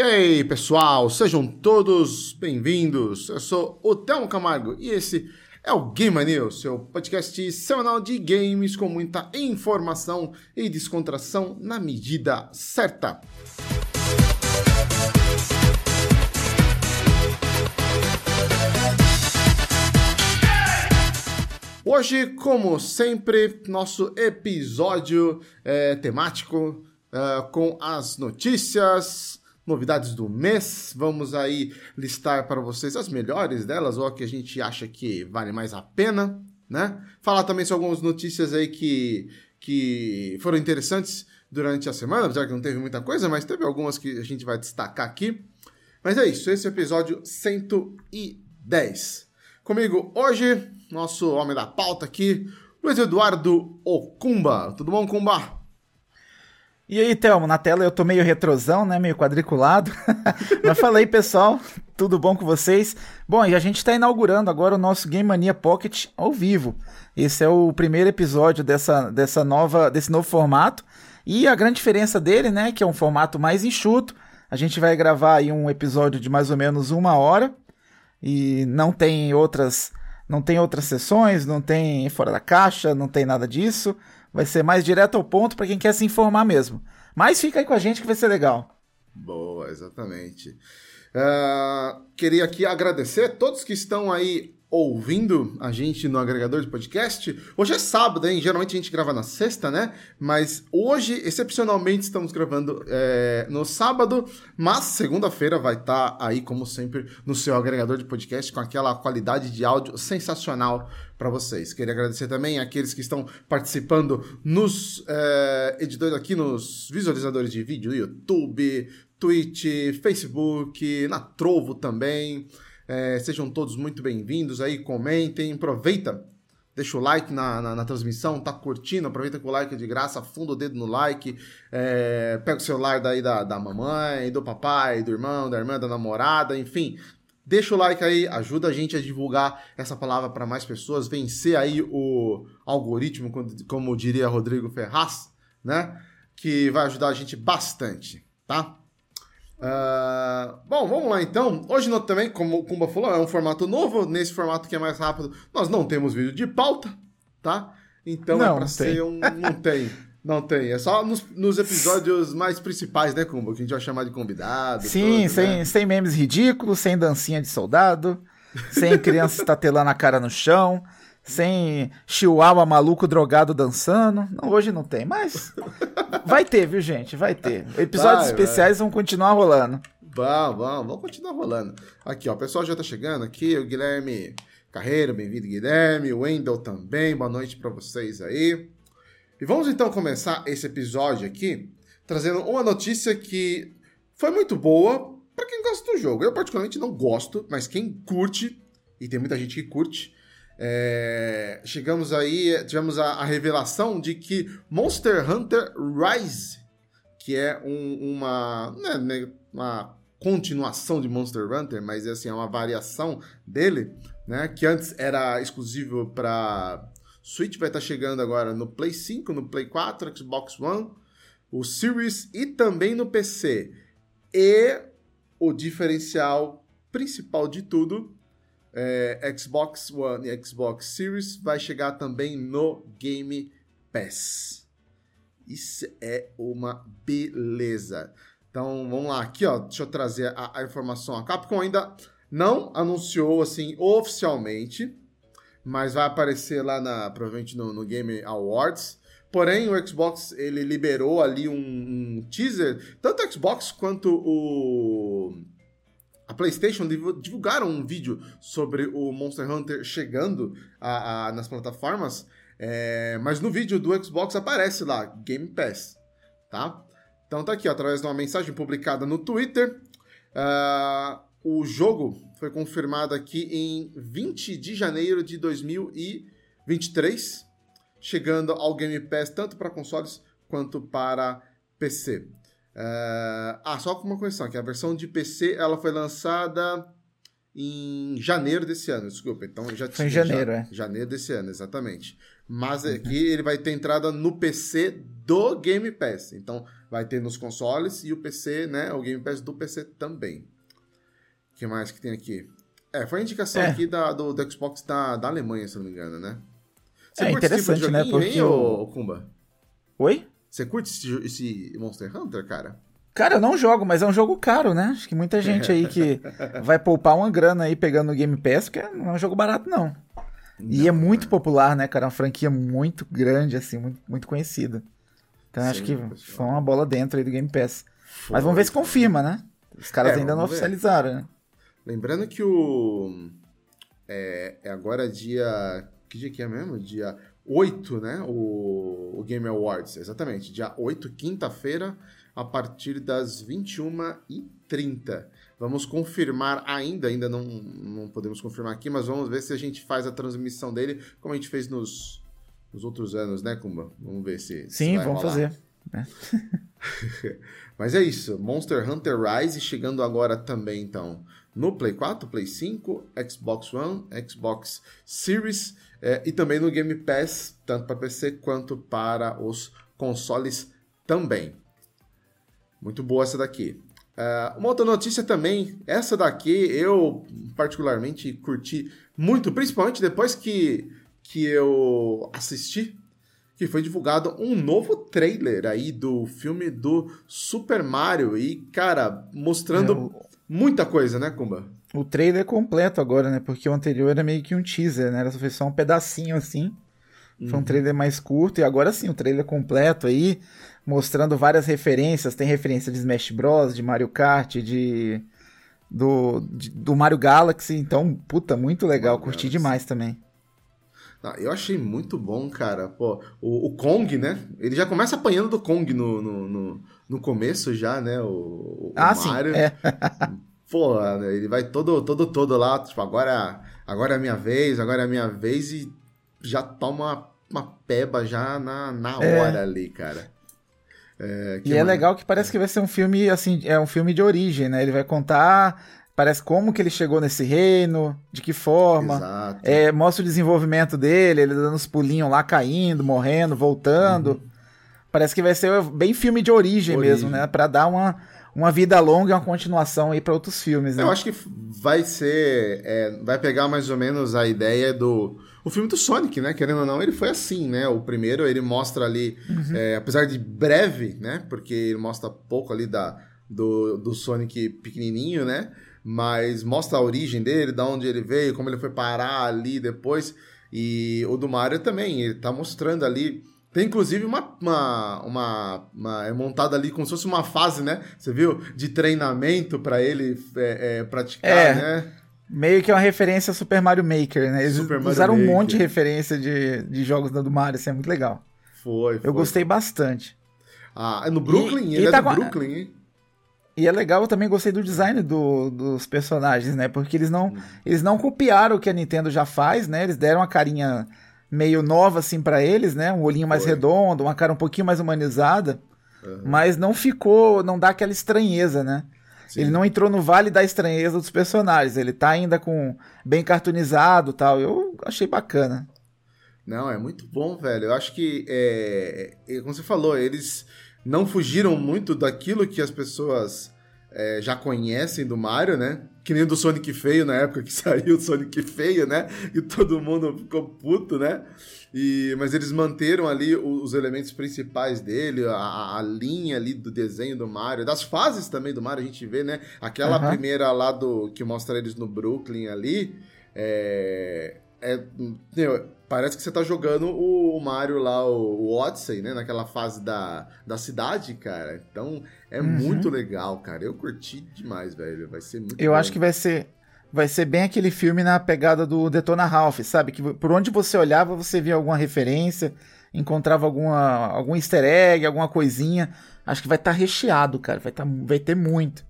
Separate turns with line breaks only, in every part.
E aí, pessoal, sejam todos bem-vindos. Eu sou o Thelmo Camargo e esse é o Game News, seu podcast semanal de games com muita informação e descontração na medida certa. Hoje, como sempre, nosso episódio é, temático é, com as notícias, novidades do mês. Vamos aí listar para vocês as melhores delas ou a que a gente acha que vale mais a pena, né? Falar também sobre algumas notícias aí que, que foram interessantes durante a semana, apesar que não teve muita coisa, mas teve algumas que a gente vai destacar aqui. Mas é isso, esse é o episódio 110. Comigo hoje, nosso homem da pauta aqui, Luiz Eduardo Ocumba. Tudo bom, Cumba?
E aí, Thelmo, na tela eu tô meio retrosão, né? Meio quadriculado. Mas falei, pessoal, tudo bom com vocês? Bom, e a gente está inaugurando agora o nosso Game Mania Pocket ao vivo. Esse é o primeiro episódio dessa, dessa nova, desse novo formato. E a grande diferença dele, né, que é um formato mais enxuto. A gente vai gravar aí um episódio de mais ou menos uma hora. E não tem outras, não tem outras sessões, não tem fora da caixa, não tem nada disso. Vai ser mais direto ao ponto para quem quer se informar mesmo. Mas fica aí com a gente que vai ser legal.
Boa, exatamente. Uh, queria aqui agradecer a todos que estão aí ouvindo a gente no agregador de podcast. Hoje é sábado, hein? Geralmente a gente grava na sexta, né? Mas hoje, excepcionalmente, estamos gravando é, no sábado, mas segunda-feira vai estar tá aí, como sempre, no seu agregador de podcast com aquela qualidade de áudio sensacional para vocês. Queria agradecer também aqueles que estão participando nos é, editores aqui, nos visualizadores de vídeo, YouTube, Twitch, Facebook, na Trovo também. É, sejam todos muito bem-vindos aí, comentem, aproveita, deixa o like na, na, na, transmissão, tá curtindo, aproveita que o like é de graça, afunda o dedo no like, é, pega o celular daí da, da mamãe, do papai, do irmão, da irmã, da namorada, enfim, Deixa o like aí, ajuda a gente a divulgar essa palavra para mais pessoas, vencer aí o algoritmo, como diria Rodrigo Ferraz, né? Que vai ajudar a gente bastante, tá? Uh, bom, vamos lá então. Hoje nós também, como o Kumba falou, é um formato novo. Nesse formato que é mais rápido, nós não temos vídeo de pauta, tá? Então é não, é para ser um. Não tem. Não tem. É só nos, nos, episódios mais principais, né, Kumba? Que a gente vai chamar de convidado.
Sim, todo, sem, né? sem memes ridículos, sem dancinha de soldado, sem criança estatelando a cara no chão sem chihuahua maluco drogado dançando. Não, hoje não tem, mas vai ter, viu, gente? Vai ter. Episódios vai, especiais vai. vão continuar rolando.
Vamos, vamos, vamos continuar rolando. Aqui, ó, o pessoal já tá chegando aqui, o Guilherme Carreiro, bem-vindo, Guilherme, o Wendel também, boa noite para vocês aí. E vamos então começar esse episódio aqui trazendo uma notícia que foi muito boa para quem gosta do jogo. Eu particularmente não gosto, mas quem curte, e tem muita gente que curte, é, chegamos aí, tivemos a, a, revelação de que Monster Hunter Rise, que é um, uma, né, né, uma continuação de Monster Hunter, mas assim, é uma variação dele, né, que antes era exclusivo para Switch, vai estar tá chegando agora no Play 5, no Play 4, Xbox One, o Series e também no PC. E o diferencial principal de tudo é, Xbox One e Xbox Series vai chegar também no Game Pass. Isso é uma beleza. Então vamos lá, aqui ó, deixa eu trazer a, a informação. A Capcom ainda não anunciou assim oficialmente, mas vai aparecer lá na provavelmente no, no Game Awards. Porém, o Xbox ele liberou ali um, um teaser, tanto o Xbox quanto o a PlayStation divulgaram um vídeo sobre o Monster Hunter chegando a, a, nas plataformas, é, mas no vídeo do Xbox aparece lá Game Pass, tá? Então tá aqui, ó, através de uma mensagem publicada no Twitter. Uh, o jogo foi confirmado aqui em 20 de janeiro de 2023, chegando ao Game Pass tanto para consoles quanto para PC. Uh, ah, só com uma correção, que a versão de PC ela foi lançada em janeiro desse ano, desculpa. Então já
Foi em janeiro,
já,
é.
Janeiro desse ano, exatamente. Mas aqui ele vai ter entrada no PC do Game Pass. Então vai ter nos consoles e o PC, né? O Game Pass do PC também. O que mais que tem aqui? É, foi a indicação
É.
aqui da, do, do Xbox da, da Alemanha, se não me engano, né?
É
esse
interessante,
tipo de
né, porque
hein,
o-
Kumba?
Oi?
Você curte esse, esse Monster Hunter, cara?
Cara, eu não jogo, mas é um jogo caro, né? Acho que muita gente aí que vai poupar uma grana aí pegando o Game Pass, porque não é um jogo barato, não. e é muito popular, né, cara? É uma franquia muito grande, assim, muito, muito conhecida. Então acho
Sim,
que
pessoal.
foi uma bola dentro aí do Game Pass. Mas vamos ver se confirma, né? Os caras
É,
ainda não
ver.
oficializaram, né?
Lembrando que o. É, é agora dia. Que dia que é mesmo? Dia 8, né? O, o Game Awards, exatamente. Dia 8, quinta-feira, a partir das 21h30. Vamos confirmar ainda, ainda não, não podemos confirmar aqui, mas vamos ver se a gente faz a transmissão dele, como a gente fez nos, nos outros anos, né, Kumba? Vamos ver se. se
Sim,
vai
vamos
rolar.
fazer.
Mas é isso, Monster Hunter Rise chegando agora também, então, no Play 4, Play 5, Xbox One, Xbox Series eh, e também no Game Pass, tanto para PC quanto para os consoles também. Muito boa essa daqui. Eh, uma outra notícia também, essa daqui eu particularmente curti muito, principalmente depois que, que eu assisti que foi divulgado um novo trailer aí do filme do Super Mario e, cara, mostrando
É, o-
muita coisa, né, Kumba?
O trailer é completo agora, né? Porque o anterior era meio que um teaser, né? Era foi só um pedacinho assim. Foi um trailer mais curto e agora sim, o trailer completo aí, mostrando várias referências. Tem referência de Smash Bros, de Mario Kart, de do, de- do Mario Galaxy. Então, puta, muito legal.
Mario
Curti
Galaxy.
demais também.
Ah, eu achei muito bom, cara. Pô, o, o Kong, né? Ele já começa apanhando do Kong no, no, no, no começo já, né? O, o
ah, sim.
Mario.
É.
Pô, ele vai todo, todo, todo lá, tipo, agora, agora é a minha vez, agora é a minha vez e já toma uma, peba já na, na
É.
hora ali, cara. É, que
E é legal que parece que vai ser um filme, assim, é um filme de origem, né? Ele vai contar, parece como que ele chegou nesse reino, de que forma.
Exato.
É, mostra o desenvolvimento dele, ele dando uns pulinhos lá, caindo, morrendo, voltando. Parece que vai ser bem filme de origem,
Origem.
mesmo, né? Pra dar uma, uma vida longa e uma continuação aí pra outros filmes, né?
Eu acho que vai ser. é, vai pegar mais ou menos a ideia do. O filme do Sonic, né? Querendo ou não, ele foi assim, né? O primeiro ele mostra ali, é, apesar de breve, né? Porque ele mostra pouco ali da, do, do Sonic pequenininho, né? Mas mostra a origem dele, da onde ele veio, como ele foi parar ali depois. E o do Mario também, ele tá mostrando ali. Tem inclusive uma, uma, uma, uma- é montada ali como se fosse uma fase, né? Você viu? De treinamento pra ele é, é, praticar,
É.
né?
Meio que é uma referência a Super Mario Maker, né? Eles
Super Mario
usaram um monte de referência de, de jogos do Mario, isso é muito legal.
Foi, foi.
Eu gostei bastante.
Ah, é no Brooklyn?
E-
ele
e
é
tá
do
com a-
Brooklyn, hein?
E é legal, eu também gostei do design do- dos personagens, né? Porque eles não, eles não copiaram o que a Nintendo já faz, né? Eles deram uma carinha meio nova, assim, pra eles, né? Um olhinho mais
Foi.
redondo, uma cara um pouquinho mais humanizada.
Uhum.
Mas não ficou, não dá aquela estranheza, né?
Sim.
Ele não entrou no vale da estranheza dos personagens. Ele tá ainda com bem cartoonizado e tal. Eu achei bacana.
Não, é muito bom, velho. Eu acho que, é, é, como você falou, eles não fugiram muito daquilo que as pessoas é, já conhecem do Mario, né? Que nem do Sonic Feio na época que saiu o Sonic Feio, né? E todo mundo ficou puto, né? E, mas eles manteram ali os elementos principais dele, a, a linha ali do desenho do Mario, das fases também do Mario, a gente vê, né? Aquela
Aham.
primeira lá do que mostra eles no Brooklyn ali, é, é, meu, parece que você tá jogando o, Mario lá, o, Odyssey, né? Naquela fase da, da cidade, cara. Então, é
Uhum.
muito legal, cara. Eu curti demais, velho. Vai ser muito
Eu
bom.
acho que vai ser vai ser bem aquele filme na pegada do Detona Ralph, sabe? Que por onde você olhava, você via alguma referência, encontrava alguma algum easter egg, alguma coisinha. Acho que vai estar recheado, cara. Vai, tá, vai ter muito.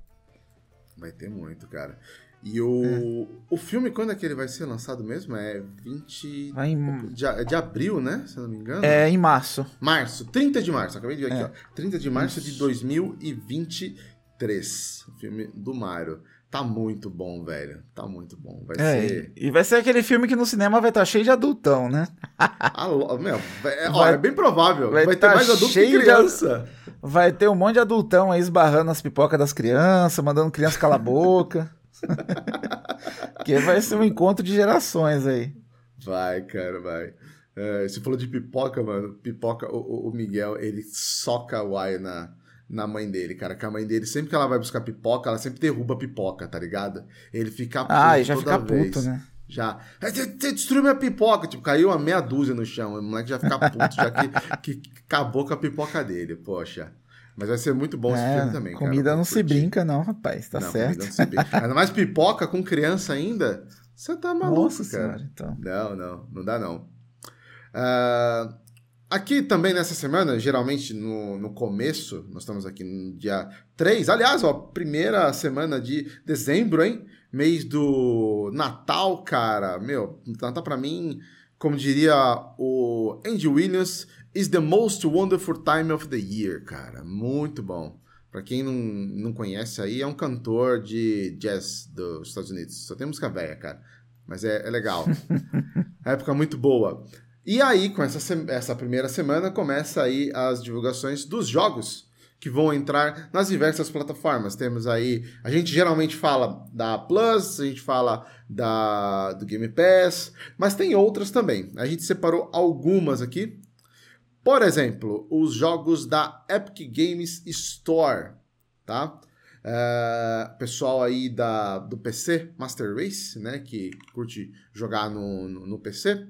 Vai ter muito, cara. E o, o filme, quando é que ele vai ser lançado mesmo? É 20
Vai em,
de, é de abril, né? Se eu não me engano.
é, em março.
Março, 30 de março, acabei de ver aqui,
É.
ó. 30 de março de 2023. O filme do Mario. Tá muito bom, velho. Tá muito bom. Vai
É,
ser.
e vai ser aquele filme que no cinema vai estar cheio de adultão, né?
Alô, meu, é, ó,
Vai-
é bem provável.
vai
Vai, ter
tá
mais adulto que
cheio de
criança.
Vai ter um monte de adultão aí esbarrando as pipocas das crianças, mandando criança calar a boca. que vai ser um encontro de gerações aí.
Vai, cara, vai. É, você falou de pipoca, mano. Pipoca, o, o- Miguel, ele soca o ai na, na mãe dele, cara. Que a mãe dele, sempre que ela vai buscar pipoca, ela sempre derruba a pipoca, tá ligado? Ele fica
Ah, e já
toda
fica
vez.
puto, né?
Já. "Aí Você você destruiu minha pipoca. Tipo, caiu uma meia dúzia no chão. O moleque já fica puto, já que, que acabou com a pipoca dele. Poxa. Mas vai ser muito bom esse
É,
filme também, cara.
comida
Eu
não se
curtir.
brinca, não, rapaz. Tá
não,
certo.
não se brinca. Ainda mais pipoca com criança ainda. Você tá maluco,
Nossa
cara.
senhora, então.
Não, não, não dá não. Ah, aqui também nessa semana, geralmente no, no começo, nós estamos aqui no dia 3, aliás, ó, primeira semana de dezembro, hein? Mês do Natal, cara. Meu, Natal pra mim, como diria o Andy Williams, is the most wonderful time of the year, cara. Muito bom. Pra quem não, não conhece aí, é um cantor de jazz dos Estados Unidos. Só tem música velha, cara. Mas é, é legal. época muito boa. E aí, com essa, essa primeira semana, começa aí as divulgações dos jogos que vão entrar nas diversas plataformas. Temos aí, a gente geralmente fala da Plus, a gente fala da do Game Pass, mas tem outras também. A gente separou algumas aqui. Por exemplo, os jogos da Epic Games Store, tá? É, pessoal aí da, do PC Master Race, né, que curte jogar no, no, no PC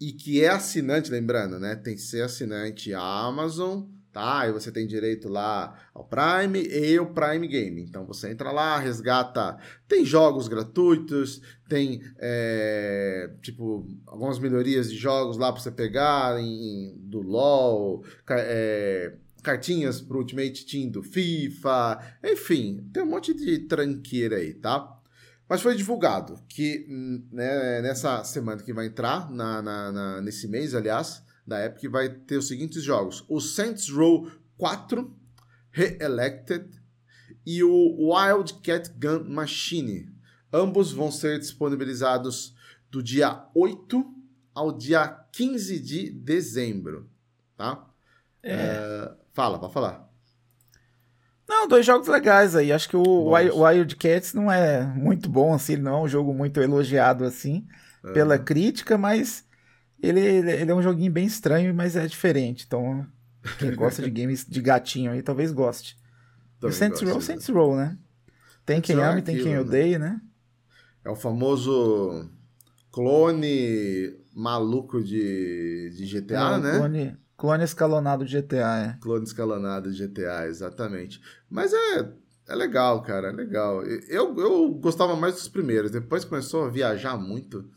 e que é assinante, lembrando, né, tem que ser assinante Amazon, tá? E você tem direito lá ao Prime e o Prime Game. Então você entra lá, resgata, tem jogos gratuitos, tem é, tipo algumas melhorias de jogos lá para você pegar em, do LoL, é, cartinhas pro Ultimate Team do FIFA, enfim, tem um monte de tranqueira aí, tá? Mas foi divulgado que hum, né, nessa semana que vai entrar, na, na- na- nesse mês, aliás, da Epic, vai ter os seguintes jogos: o Saints Row 4 Re-Elected e o Wildcat Gun Machine. Ambos vão ser disponibilizados do dia 8 ao dia 15 de dezembro, tá? É, fala, pode falar.
Não, dois jogos legais aí. Acho que o
Bons.
Wild, Wild Cats não é muito bom, assim, não é um jogo muito elogiado, assim, pela crítica, mas ele, ele é um joguinho bem estranho, mas é diferente. Então, quem gosta de games de gatinho aí talvez goste. E o
Também
Saints Row,
de-
Saints Row, né? Tem quem
é
ama e tem quem
né?
odeia, né?
É o famoso clone maluco de, de GTA,
É,
né?
Clone, clone escalonado de GTA, é.
Clone escalonado de GTA, exatamente. Mas é, é legal, cara, é legal. Eu, eu gostava mais dos primeiros. Depois começou a viajar muito.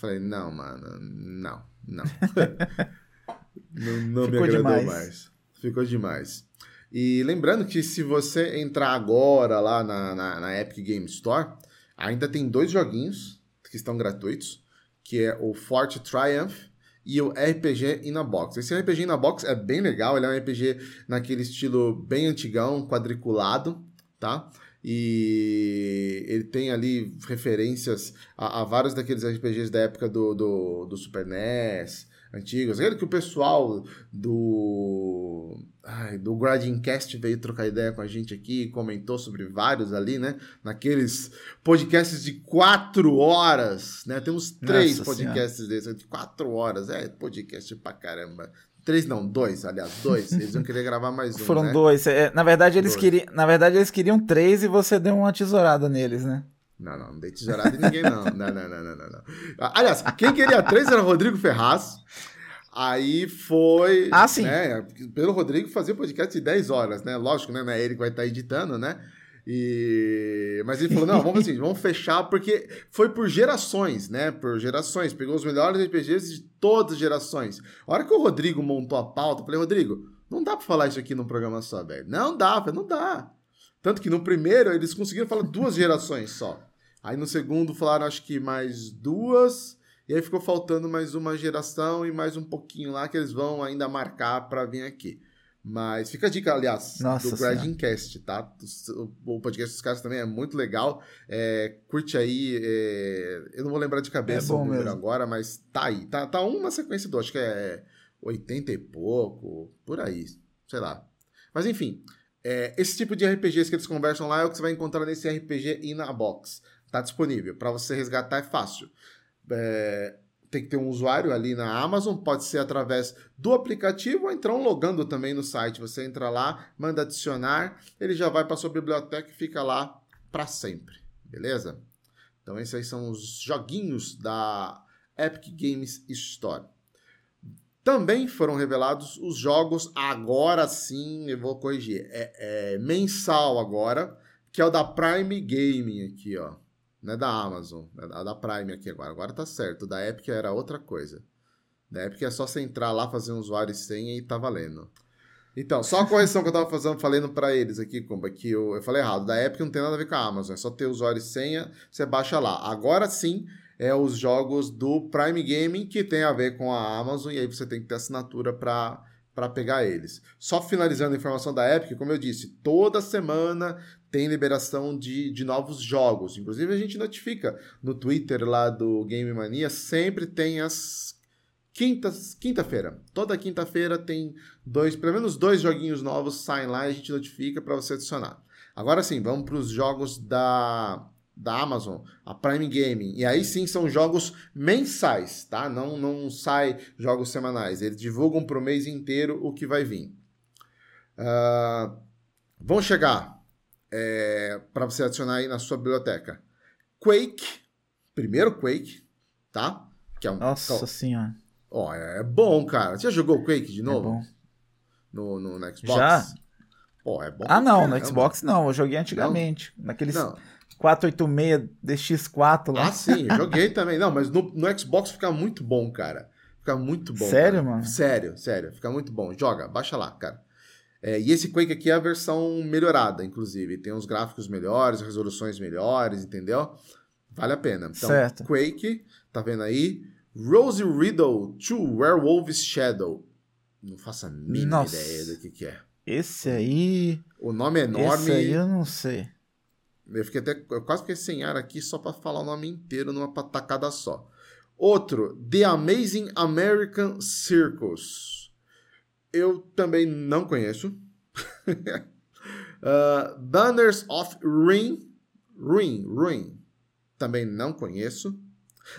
Falei, não, mano, não, não. não não me agradou
demais.
mais. Ficou demais. E lembrando que se você entrar agora lá na, na, na Epic Game Store, ainda tem dois joguinhos que estão gratuitos, que é o Fort Triumph e o RPG in a Box. Esse RPG in a Box é bem legal, ele é um RPG naquele estilo bem antigão, quadriculado, tá? E ele tem ali referências a, a vários daqueles RPGs da época do, do, do Super NES, antigos. Aquele que o pessoal do. Ai, do Gradingcast veio trocar ideia com a gente aqui, comentou sobre vários ali, né? Naqueles podcasts de quatro horas, né? Temos três
Nossa
podcasts desses, de quatro horas. É, podcast pra caramba. Três não, dois, aliás, dois. Eles vão querer gravar mais um,
Foram
né?
dois. É, na, verdade, eles
Dois.
queriam, na verdade, eles queriam três e você deu uma tesourada neles, né?
Não, não, não dei tesourada em ninguém, não. Não, não, não, não, não, não. Aliás, quem queria três era o Rodrigo Ferraz. Aí foi.
Ah, sim.
Né, pelo Rodrigo fazia podcast de 10 horas, né? Lógico, né? Não é ele que vai estar editando, né? E... Mas ele falou: não, vamos assim, vamos fechar, porque foi por gerações, né? Por gerações. Pegou os melhores RPGs de todas as gerações. A hora que o Rodrigo montou a pauta, eu falei, Rodrigo, não dá pra falar isso aqui num programa só, velho. Não dá, falei, não dá. Tanto que no primeiro eles conseguiram falar duas gerações só. Aí no segundo falaram acho que mais duas. E aí ficou faltando mais uma geração e mais um pouquinho lá que eles vão ainda marcar para vir aqui. Mas fica a dica, aliás,
Nossa
do Gradingcast, tá? O, podcast dos caras também é muito legal. É, curte aí. é, eu não vou lembrar de cabeça
É
o número
mesmo.
agora, mas tá aí. Tá, tá um na sequência do, acho que é 80 e pouco, por aí. Sei lá. Mas enfim, é, esse tipo de RPGs que eles conversam lá é o que você vai encontrar nesse RPG e na box. Tá disponível. Para você resgatar é fácil. É, tem que ter um usuário ali na Amazon, pode ser através do aplicativo ou então logando também no site. Você entra lá, manda adicionar, ele já vai para sua biblioteca e fica lá para sempre, beleza? Então esses aí são os joguinhos da Epic Games Store. Também foram revelados os jogos, agora sim, eu vou corrigir, é, é mensal agora, que é o da Prime Gaming aqui, ó. Não é da Amazon, é da, Prime aqui agora. Agora tá certo. Da Epic era outra coisa. Da Epic é só você entrar lá, fazer um usuário e senha e tá valendo. Então, só a correção que eu tava fazendo, falando pra eles aqui, Kumba, que eu, eu falei errado. Da Epic não tem nada a ver com a Amazon, é só ter usuário e senha, você baixa lá. Agora sim, é os jogos do Prime Gaming que tem a ver com a Amazon, e aí você tem que ter assinatura pra, pra pegar eles. Só finalizando a informação da Epic, como eu disse, toda semana tem liberação de, de novos jogos. Inclusive, a gente notifica no Twitter lá do Game Mania, sempre tem as quintas, quinta-feira. Toda quinta-feira tem dois, pelo menos dois joguinhos novos saem lá e a gente notifica para você adicionar. Agora sim, vamos para os jogos da, da Amazon, a Prime Gaming. E aí sim são jogos mensais, tá? Não, não sai jogos semanais. Eles divulgam para o mês inteiro o que vai vir. Uh, vão chegar é, para você adicionar aí na sua biblioteca. Quake, primeiro Quake, tá? Que é um,
Nossa senhora.
Ó, é bom, cara. Você já jogou o Quake de
É
novo?
bom.
No, no, no Xbox?
Já?
Pô, é bom.
Ah, não, no Xbox não. Eu joguei antigamente. Naqueles
Não.
486 DX4 lá.
Ah, sim, joguei também. Não, mas no, no Xbox fica muito bom, cara. Fica muito bom.
Sério,
cara.
mano?
Sério, sério. Fica muito bom. Joga, baixa lá, cara. É, e esse Quake aqui é a versão melhorada, inclusive. Tem uns gráficos melhores, resoluções melhores, entendeu? Vale a pena. Então,
Certo.
Quake, tá vendo aí? Rose Riddle 2 Werewolf's Shadow. Não faço a mínima
Nossa.
ideia do que, que é.
Esse aí.
O nome é enorme.
Esse aí eu não sei.
Eu fiquei até. Eu quase fiquei sem ar aqui só pra falar o nome inteiro numa tacada só. Outro, The Amazing American Circus. Eu também não conheço. uh, Banners of Ruin. Ruin, Ruin. Também não conheço.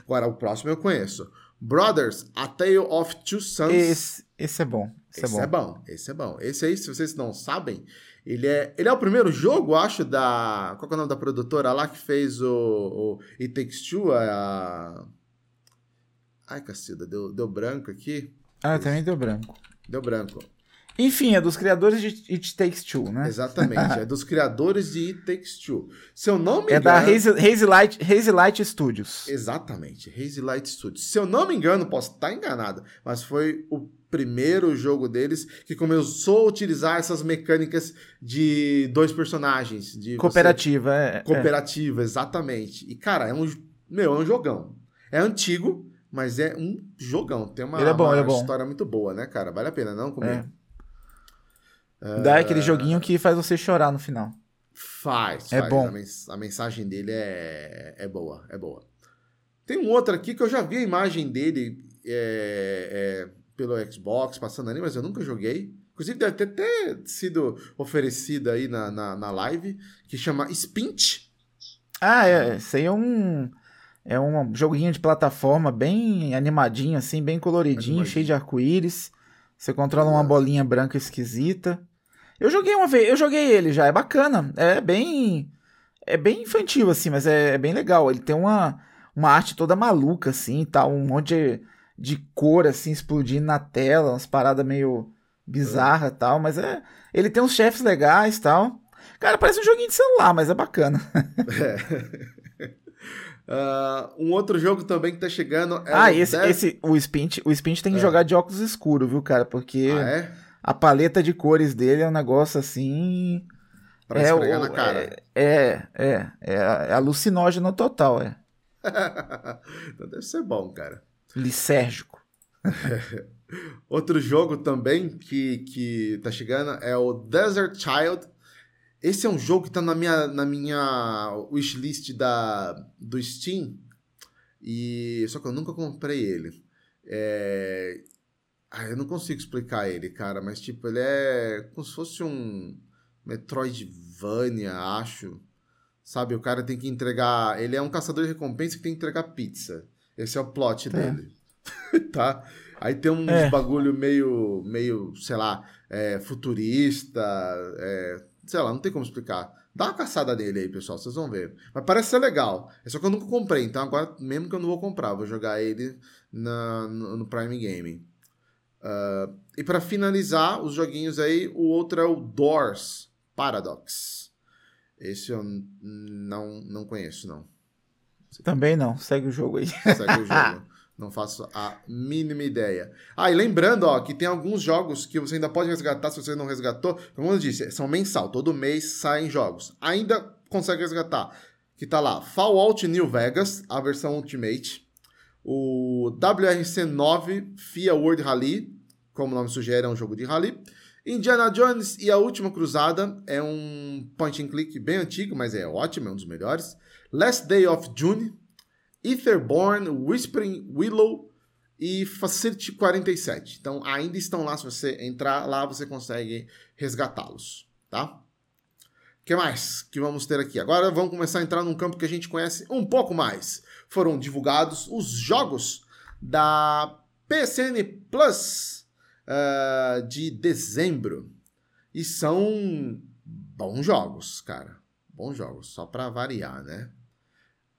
Agora, o próximo eu conheço. Brothers, A Tale of Two Sons.
Esse, esse é bom. Esse,
Esse
é
é
bom.
bom, esse é bom. Esse aí, se vocês não sabem, ele é, ele é o primeiro jogo, acho, da. Qual é o nome da produtora lá que fez o, o It Takes Two? A... Ai, Cacilda, deu, deu branco aqui.
Ah, também deu branco.
Deu branco.
Enfim, é dos criadores de It Takes Two, né?
Exatamente. é dos criadores de It Takes Two. Se eu não me
É da
engano.
Haze, Haze, Light, Haze Light Studios.
Exatamente, Hazy Light Studios. Se eu não me engano, posso estar enganado, mas foi o primeiro jogo deles que começou a utilizar essas mecânicas de dois personagens. De você-
Cooperativa, é. é.
Cooperativa, exatamente. E, cara, é um. Meu, é um jogão. É antigo, mas é um jogão. Tem uma,
é bom,
uma
é
história muito boa, né, cara? Vale a pena, não? Comigo?
Dá aquele joguinho que faz você chorar no final.
Faz,
É
faz.
bom.
A, mens- a mensagem dele é, é boa, é boa. Tem um outro aqui que eu já vi a imagem dele é, é, pelo Xbox passando ali, mas eu nunca joguei. Inclusive deve ter até sido oferecida aí na, na, na live, que chama Spint.
Ah, é. Esse aí é um. É um joguinho de plataforma bem animadinho, assim, bem coloridinho,
Animadinho.
cheio de arco-íris. Você controla uma
Exato.
bolinha branca esquisita. Eu joguei uma vez, eu joguei ele já, é bacana. É bem. É bem infantil, assim, mas é, é bem legal. Ele tem uma, uma arte toda maluca, assim, tá? Um monte de, de cor, assim, explodindo na tela, umas paradas meio bizarras e tal, mas é. Ele tem uns chefes legais e tal. Cara, parece um joguinho de celular, mas é bacana.
Ah, um outro jogo também que tá chegando é
Ah,
o
esse,
Death-
esse, o Spint, o Spint tem que
É.
jogar de óculos escuros, viu, cara? Porque
Ah, é?
a paleta de cores dele é um negócio assim.
Pra
é,
esfregar
o-
na cara.
É, é, é, é alucinógeno total, é.
então deve ser bom, cara.
Lisérgico.
Outro jogo também que, que tá chegando é o Desert Child. Esse é um jogo que tá na minha, na minha wishlist da, do Steam. E, só que eu nunca comprei ele. É... Ah, eu não consigo explicar ele, cara, mas tipo, ele é como se fosse um Metroidvania, acho. Sabe, o cara tem que entregar. Ele é um caçador de recompensa que tem que entregar pizza. Esse é o plot tá. dele. tá? Aí tem uns é. bagulho meio, meio, sei lá, é, futurista, é, sei lá, não tem como explicar. Dá uma caçada nele aí, pessoal, vocês vão ver. Mas parece ser legal. É só que eu nunca comprei, então agora mesmo que eu não vou comprar, vou jogar ele na, no, no Prime Gaming. Uh, e para finalizar os joguinhos aí, o outro é o Doors Paradox. Esse eu não, não conheço, não.
Também não, segue o jogo aí.
Segue o jogo. Não faço a mínima ideia. Ah, e lembrando, ó, que tem alguns jogos que você ainda pode resgatar se você não resgatou. Como eu disse, são mensal, todo mês saem jogos. Ainda consegue resgatar. Que tá lá, Fallout New Vegas, a versão Ultimate. O WRC9 FIA World Rally, como o nome sugere, é um jogo de rally. Indiana Jones e a Última Cruzada é um point and click bem antigo, mas é ótimo, é um dos melhores. Last Day of June, Etherborn, Whispering Willow e Facility 47. Então ainda estão lá, se você entrar lá, você consegue resgatá-los, tá? O que mais que vamos ter aqui? Agora vamos começar a entrar num campo que a gente conhece um pouco mais. Foram divulgados os jogos da PSN Plus uh, de dezembro. E são bons jogos, cara. Bons jogos, só para variar, né?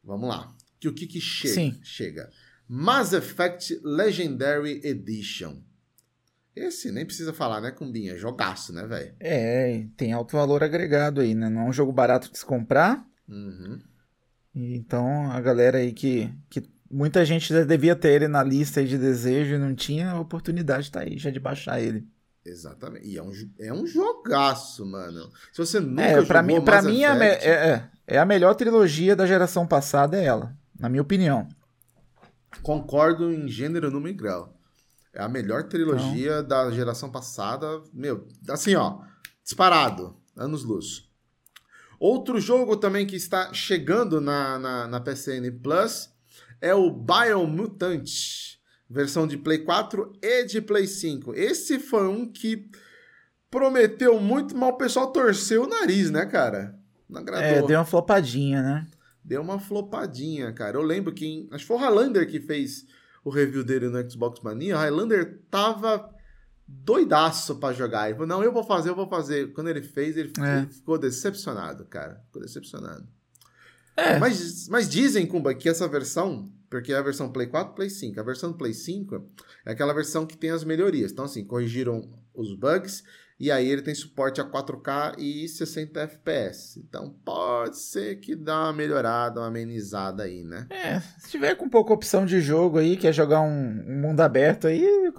Vamos lá que o que, que chega? Sim. chega? Mass Effect Legendary Edition. Esse nem precisa falar, né, Cumbinha? Jogaço, né, velho?
É, tem alto valor agregado aí, né? Não é um jogo barato de se comprar.
Uhum.
Então, a galera aí que, que muita gente já devia ter ele na lista de desejo e não tinha, a oportunidade tá aí já de baixar ele.
Exatamente. E é um, é um jogaço, mano. Se você nunca é,
pra mim, pra mim é Effect... é, é, é a melhor trilogia da geração passada, é ela na minha opinião.
Concordo em gênero, número e grau. É a melhor trilogia então... da geração passada. Meu, assim, ó, disparado. Anos luz. Outro jogo também que está chegando na, na, na PSN Plus é o Biomutant, versão de Play 4 e de Play 5. Esse foi um que prometeu muito, mas o pessoal torceu o nariz, né, cara?
Não agradou. É, deu uma flopadinha, né?
deu uma flopadinha, cara. Eu lembro que. Acho que foi o Highlander que fez o review dele no Xbox Mania. O Highlander tava doidaço para jogar. Ele falou: Não, eu vou fazer, eu vou fazer. Quando ele fez, ele, é. ele ficou decepcionado, cara. Ficou decepcionado. É. Mas, mas dizem, Kumba, que essa versão, porque é a versão Play 4 Play 5, a versão Play 5 é aquela versão que tem as melhorias. Então, assim, corrigiram os bugs e aí ele tem suporte a 4K e 60 FPS. Então pode ser que dá uma melhorada, uma amenizada aí, né?
É, se tiver com pouca opção de jogo aí, quer jogar um, um mundo aberto aí.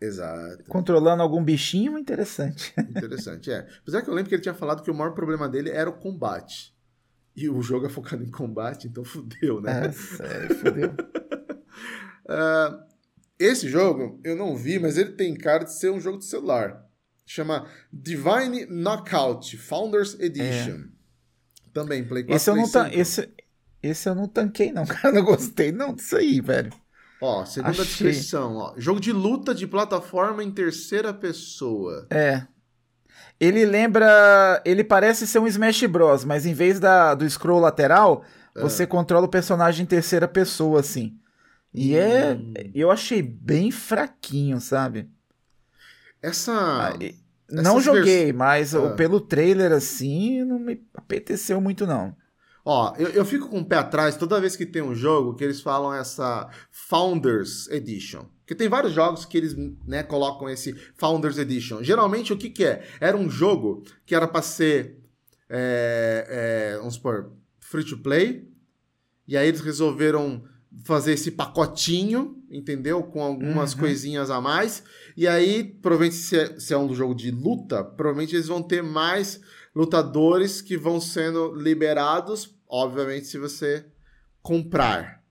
Exato.
Controlando algum bichinho, interessante.
Interessante, é. Apesar que eu lembro que ele tinha falado que o maior problema dele era o combate. E o jogo é focado em combate, então fudeu, né?
É, sério, fudeu.
uh, esse jogo eu não vi, mas ele tem cara de ser um jogo de celular. Chama Divine Knockout Founders Edition. É. Também, Play 4
esse eu, não esse, esse eu não tanquei, não, cara. Não gostei não disso aí, velho.
Ó, segunda Achei. descrição, ó. Jogo de luta de plataforma em terceira pessoa.
É. Ele lembra. Ele parece ser um Smash Bros, mas em vez da, do scroll lateral, é. você controla o personagem em terceira pessoa, assim. E é, hum. é. Eu achei bem fraquinho, sabe?
Essa. Ah,
não joguei, vers... mas ah. pelo trailer assim, não me apeteceu muito, não.
Ó, eu, eu fico com o pé atrás toda vez que tem um jogo que eles falam essa Founders Edition. Porque tem vários jogos que eles né, colocam esse Founders Edition. Geralmente o que, que é? Era um jogo que era para ser, é, é, vamos supor, free to play. E aí eles resolveram fazer esse pacotinho, entendeu? Com algumas uhum. coisinhas a mais. E aí, provavelmente, se é, se é um jogo de luta, provavelmente eles vão ter mais lutadores que vão sendo liberados, obviamente, se você comprar.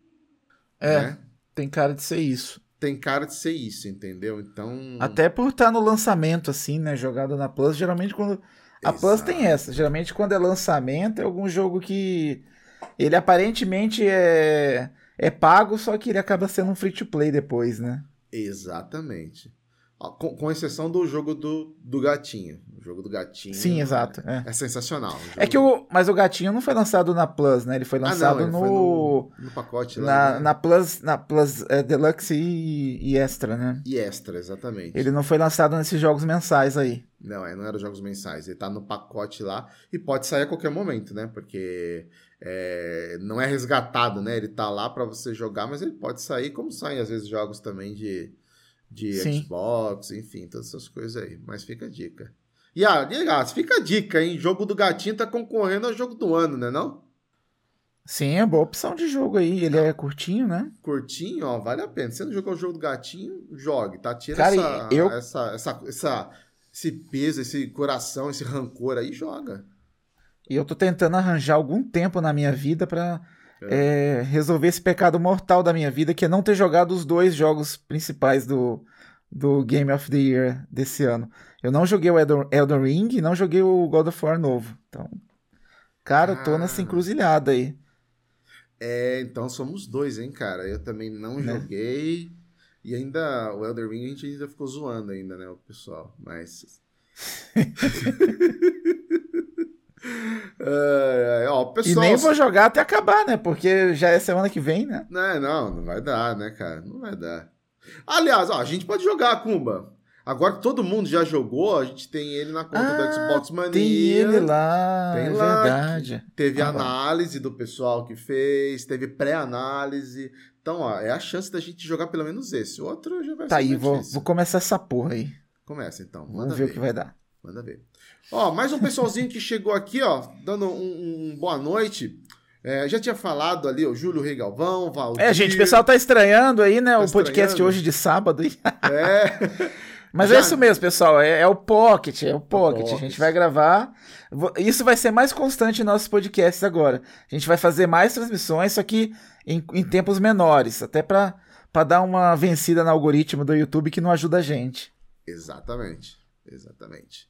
É, né? tem cara de ser isso.
tem cara de ser isso, entendeu? Então.
Até por estar no lançamento, assim, né? Jogado na Plus, geralmente quando. A
Exato.
Plus tem essa. Geralmente quando é lançamento, é algum jogo que. Ele aparentemente é. É pago, só que ele acaba sendo um free to play depois, né?
Exatamente. Ó, Com, com exceção do jogo do, do gatinho. O jogo do gatinho.
Sim, exato. É,
É sensacional.
é que o. Mas o gatinho não foi lançado na Plus, né? Ele foi
Ah, não,
lançado
ele
no.
foi no, no pacote lá.
Na,
né?
na Plus, na Plus é, Deluxe e, e Extra, né?
E extra, exatamente.
Ele não foi lançado nesses jogos mensais aí.
Não, é, não era jogos mensais. Ele tá no pacote lá e pode sair a qualquer momento, né? Porque é, não é resgatado, né? Ele tá lá pra você jogar, mas ele pode sair, como saem às vezes jogos também de, de
Sim.
Xbox, enfim, todas essas coisas aí. Mas fica a dica. E, ah, e, ah, fica a dica, hein? Jogo do gatinho tá concorrendo ao jogo do ano, né? Não?
Sim, é boa opção de jogo aí. Ele é curtinho, né?
Curtinho, ó, vale a pena. Se você não jogou o jogo do gatinho, jogue, tá? Tira
Cara,
essa,
eu-
essa, essa, essa- esse peso, esse coração, esse rancor aí, joga.
E eu tô tentando arranjar algum tempo na minha vida pra é, resolver esse pecado mortal da minha vida, que é não ter jogado os dois jogos principais do, do Game of the Year desse ano. Eu não joguei o Elden, Elden Ring e não joguei o God of War novo. Então, cara, eu tô nessa
Ah.
encruzilhada aí.
É, então somos dois, hein, cara. Eu também não
Né?
joguei. E ainda, o Elder Ring a gente ainda ficou zoando ainda, né, o pessoal. Mas... É, é, ó, o
E
pessoal...
nem vou jogar até acabar, né? Porque já é semana que vem, né?
Não, não, não vai dar, né, cara? Não vai dar. Aliás, ó, a gente pode jogar, Kumba. Agora que todo mundo já jogou, a gente tem ele na conta do
Ah,
Xbox Mania.
Tem ele lá,
Tem
é
lá,
verdade.
Teve
Ah,
análise do pessoal que fez, teve pré-análise. Então, ó, é a chance da gente jogar pelo menos esse. O outro já vai
Tá
ser
aí,
mais
vou, vou começar essa porra aí.
Começa então.
Vamos ver
ver.
o que vai dar.
Manda ver. Ó, mais um pessoalzinho que chegou aqui, ó, dando um, um boa noite. É, já tinha falado ali, o Júlio Rei Galvão, Valdir.
É, gente, o pessoal tá estranhando aí, né?
Tá
o podcast
estranhando?
hoje de sábado.
É.
Mas
Já-
é isso mesmo, pessoal. É, é o Pocket, é o Pocket.
Pocket.
A gente vai gravar. Isso vai ser mais constante em nossos podcasts agora. A gente vai fazer mais transmissões, só que em, em tempos menores. Até pra dar uma vencida no algoritmo do YouTube que não ajuda a gente.
Exatamente, exatamente.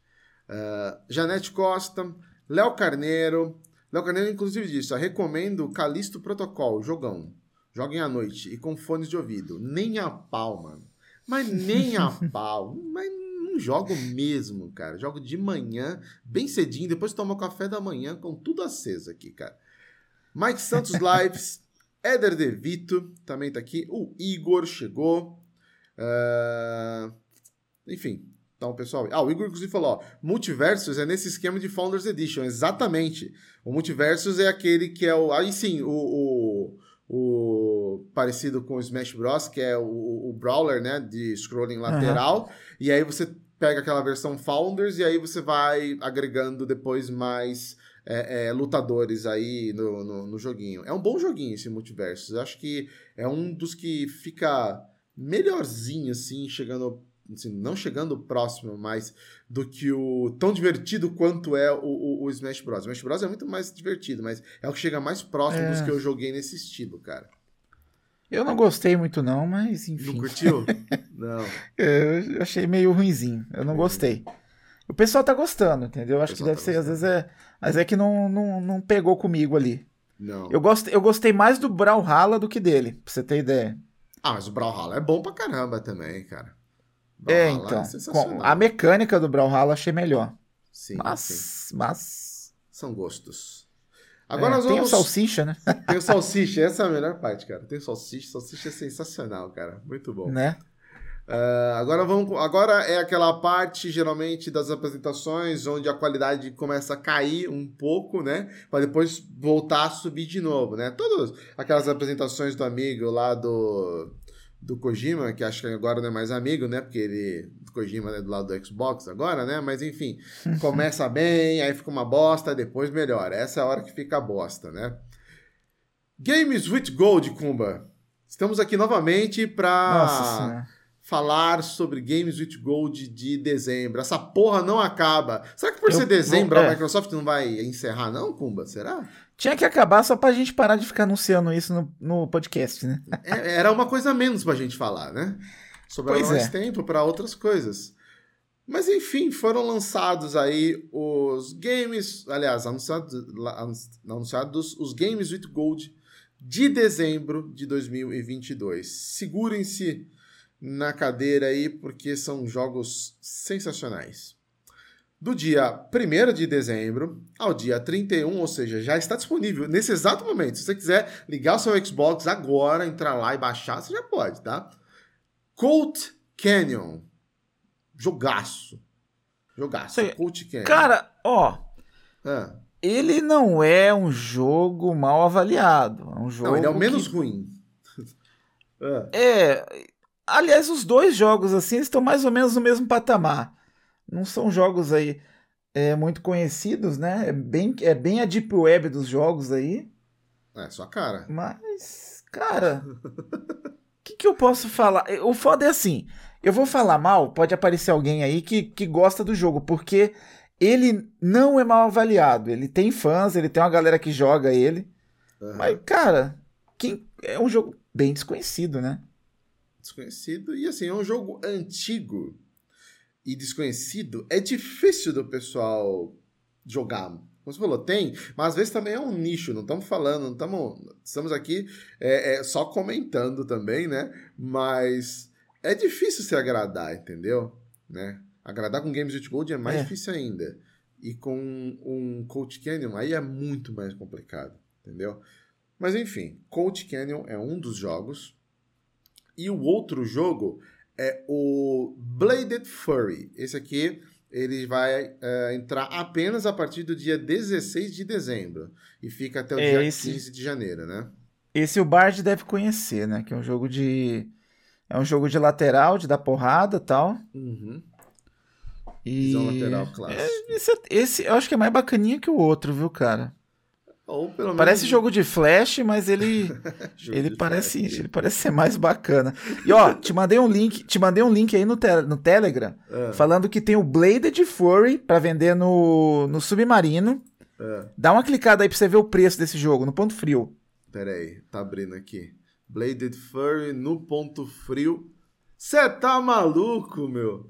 Ah, Janete Costa, Léo Carneiro. Léo Carneiro, inclusive, disse: ó, recomendo Calisto Protocol, jogão. Joguem à noite e com fones de ouvido. Nem a pau, mano. Mas nem a pau. Mas não jogo mesmo, cara. Jogo de manhã, bem cedinho, depois tomo café da manhã com tudo aceso aqui, cara. Mike Santos Lives, Éder De Vito também tá aqui. O Igor chegou. Ah, enfim, então, pessoal. Ah, o Igor inclusive falou: ó, Multiversus é nesse esquema de Founders Edition. Exatamente. O Multiversus é aquele que é o. Aí sim, o. o, o parecido com o Smash Bros., que é o, o Brawler, né? De scrolling lateral. E aí você pega aquela versão Founders e aí você vai agregando depois mais. é, é, lutadores aí no, no, no joguinho. É um bom joguinho esse Multiversus. Eu acho que é um dos que fica melhorzinho, assim, chegando assim, não chegando próximo mais do que o tão divertido quanto é o, o, o Smash Bros. O Smash Bros é muito mais divertido, mas é o que chega mais próximo
É.
dos que eu joguei nesse estilo, cara.
Eu não gostei muito, não, mas
Não
enfim.
curtiu? não.
Eu achei meio ruinzinho. Eu não gostei. O pessoal tá gostando, entendeu? Eu Acho que
pessoal
deve
tá
ser, às vezes é. Mas é que não, não, não pegou comigo ali.
Não.
Eu, gost, eu gostei mais do Brawlhalla do que dele, pra você ter ideia.
Ah, mas o Brawlhalla é bom pra caramba também, cara.
É,
Brawlhalla
então.
sensacional.
com- a mecânica do Brawlhalla achei melhor.
Sim, sim.
Mas. Mas.
São gostos. Agora
é,
nós
Tem
vamos...
o salsicha, né?
Tem o salsicha, essa é a melhor parte, cara. Tem o salsicha, salsicha é sensacional, cara. Muito bom.
né?
Ah, agora vamos. Agora é aquela parte, geralmente, das apresentações onde a qualidade começa a cair um pouco, né? Para depois voltar a subir de novo, né? Todas aquelas apresentações do amigo lá do. Do Kojima, que acho que agora não é mais amigo, né? Porque ele. Kojima é do lado do Xbox agora, né? Mas enfim, começa bem, aí fica uma bosta, depois melhora. Essa é a hora que fica a bosta, né? Games with Gold, Kumba. Estamos aqui novamente para falar sobre Games with Gold de dezembro. Essa porra não acaba. Será que por
Eu
ser dezembro
vou-
a
é.
Microsoft não vai encerrar, não, Kumba? Será?
Tinha que acabar só pra gente parar de ficar anunciando isso no, no podcast, né?
É- era uma coisa a menos pra gente falar, né? Sobrava
Pois
mais
é.
tempo para outras coisas. Mas enfim, foram lançados aí os games, aliás, anunciados, anunciados os Games with Gold de dezembro de 2022. Segurem-se na cadeira aí, porque são jogos sensacionais. Do dia 1 de dezembro ao dia 31, ou seja, já está disponível nesse exato momento. Se você quiser ligar o seu Xbox agora, entrar lá e baixar, você já pode, tá? Colt Canyon. Jogaço. Jogaço.
Sei.
Colt Canyon.
Cara, ó,
Ah.
ele não é um jogo mal avaliado. É um jogo.
Não, ele é o
que-
menos ruim. Ah.
É. Aliás, os dois jogos assim estão mais ou menos no mesmo patamar. Não são jogos aí é, muito conhecidos, né? É bem, é bem a deep web dos jogos aí.
É, sua cara.
Mas, cara, o que, que eu posso falar? O foda é assim: eu vou falar mal, pode aparecer alguém aí que, que gosta do jogo, porque ele não é mal avaliado. Ele tem fãs, ele tem uma galera que joga ele.
Aham.
Mas, cara, quem, é um jogo bem desconhecido, né?
Desconhecido. E assim, é um jogo antigo e desconhecido. É difícil do pessoal jogar. Como você falou, tem, mas às vezes também é um nicho. Não estamos falando, não estamos. Estamos aqui é, é, só comentando também, né? Mas é difícil se agradar, entendeu? Né? Agradar com Games with Gold é mais
É.
difícil ainda. E com um Coach Canyon aí é muito mais complicado, entendeu? Mas enfim, Coach Canyon é um dos jogos. E o outro jogo é o Bladed Furry. Esse aqui ele vai é, entrar apenas a partir do dia 16 de dezembro e fica até o
É
dia
esse.
15 de janeiro, né?
Esse o Bard deve conhecer, né? Que é um jogo de. É um jogo de lateral, de dar porrada e tal.
Uhum.
E.
Visão lateral clássico.
É, esse, esse eu acho que é mais bacaninha que o outro, viu, cara?
Menos
Parece jogo de flash, mas ele. ele parece.
flash.
Ele parece ser mais bacana. E ó, te mandei um link. Te mandei um link aí no, te- no Telegram
Ah,
falando que tem o Bladed Fury pra vender no, no Submarino.
ah,
Dá uma clicada aí pra você ver o preço desse jogo, no ponto frio.
pera aí, tá abrindo aqui. Bladed Furry no ponto frio. Você tá maluco, meu?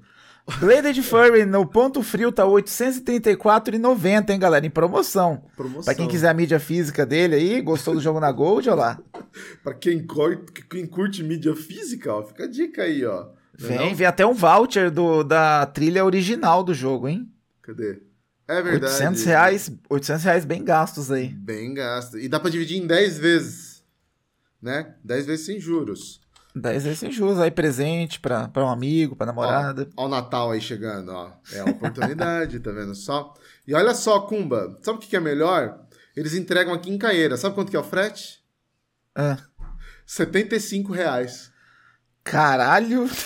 Bladed Furry no ponto frio tá R$ 834,90, hein, galera? Em promoção.
Promoção.
Pra quem quiser a mídia física dele aí, gostou do jogo na Gold, olha lá.
Pra quem curte, quem curte mídia física, ó, fica a dica aí, ó. É
Vem,
não?
vem até um voucher do, da trilha original do jogo, hein?
Cadê? É verdade.
800 reais, 800 reais bem gastos aí.
Bem gasto. E dá pra dividir em 10 vezes. Né? 10 vezes sem juros.
10 vezes sem juros aí, presente pra, pra um amigo, pra namorada.
Ó, ó o Natal aí chegando, ó. É a oportunidade, tá vendo só? E olha só, Kumba, sabe o que que é melhor? Eles entregam aqui em Caeira. Sabe quanto que é o frete?
Ah,
75 reais.
caralho!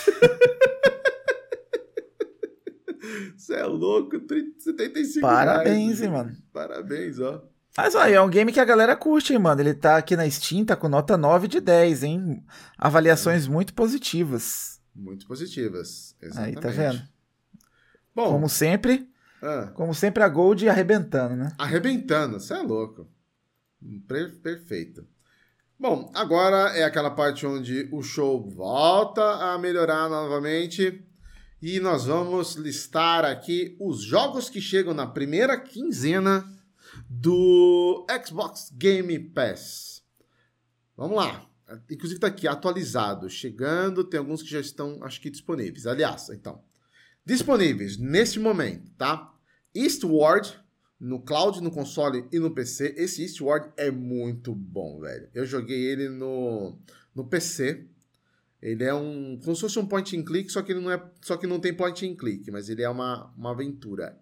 Você é louco? 30, 75
Parabéns,
reais.
hein, mano.
Parabéns, ó.
Mas olha, é um game que a galera curte, hein, mano. Ele tá aqui na Steam, tá com nota 9 de 10, hein? Avaliações muito positivas.
Muito positivas.
Aí,
Exatamente.
tá vendo?
Bom,
Como sempre,
ah,
como sempre a Gold arrebentando, né?
arrebentando. Você é louco. Per- perfeito. Bom, agora é aquela parte onde o show volta a melhorar novamente. E nós vamos listar aqui os jogos que chegam na primeira quinzena do Xbox Game Pass. Vamos lá. Inclusive tá aqui atualizado, chegando, tem alguns que já estão, acho que disponíveis. Aliás, então, disponíveis nesse momento, tá? Eastward no cloud, no console e no PC. Esse Eastward é muito bom, velho. Eu joguei ele no, no PC. Ele é um. Como se fosse um point and click, só que ele não é. Só que não tem point and click, mas ele é uma, uma aventura.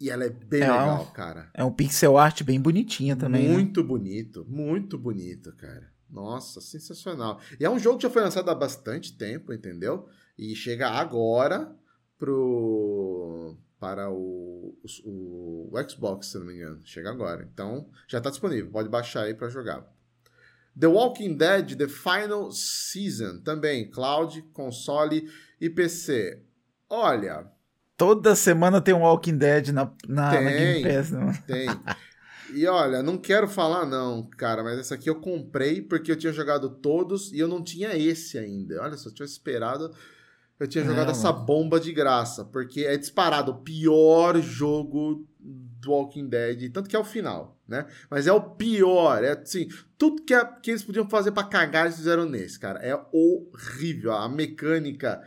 E ela é bem
É,
legal,
ó.
cara.
É um pixel art bem bonitinha também. né?
Muito bonito, muito bonito, cara. Nossa, sensacional. E é um jogo que já foi lançado há bastante tempo, entendeu? E chega agora pro para o, o, o Xbox, se não me engano. Chega agora. Então, já tá disponível. Pode baixar aí pra jogar. The Walking Dead The Final Season, também cloud, console e PC. Olha,
Toda semana tem um Walking Dead na, na,
Tem,
na Game Pass, não?
tem. E olha, não quero falar não, cara, mas essa aqui eu comprei porque eu tinha jogado todos e eu não tinha esse ainda. Olha, se eu tivesse esperado, eu tinha jogado
É,
essa bomba de graça, porque é disparado o pior jogo do Walking Dead, tanto que é o final, né? Mas é o pior, é assim, tudo que, a- que eles podiam fazer pra cagar eles fizeram nesse, cara. É horrível, a mecânica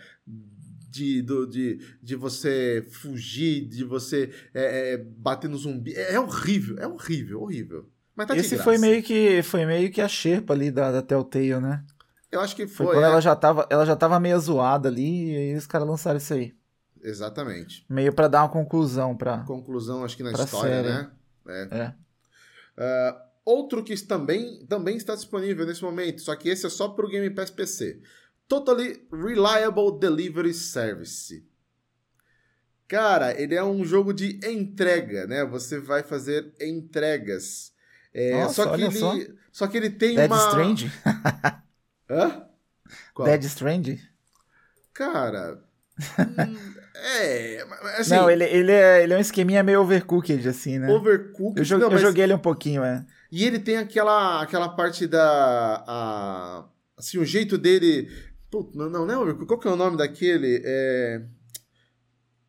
de, do- de, de você fugir, de você é, é, bater no zumbi, é, é horrível, é horrível, horrível. Mas tá
Esse foi meio que foi meio que a Sherpa ali da, da Telltale, né?
Eu acho que
Foi,
foi,
quando
é.
ela já tava, ela já tava meio zoada ali e aí os caras lançaram isso aí.
exatamente.
Meio pra dar uma conclusão pra.
Conclusão, acho que na história,
série.
né? É. Ah, outro que também, também está disponível nesse momento, só que esse é só pro Game Pass PC. Totally Reliable Delivery Service. Cara, ele é um jogo de entrega, né? Você vai fazer entregas. É,
Nossa,
só que ele,
só.
só que ele tem
Dead
uma
Strand?
Hã? Qual?
Dead Strand?
Cara, hum, é, assim,
não, ele, ele, é, ele é um esqueminha meio overcooked, assim, né?
Overcooked,
Eu, jo-
não,
eu
mas-
joguei ele um pouquinho, é.
E ele tem aquela, aquela parte da. A, assim, o jeito dele. Putz, não, não, não é Overcooked. Qual que é o nome daquele? É,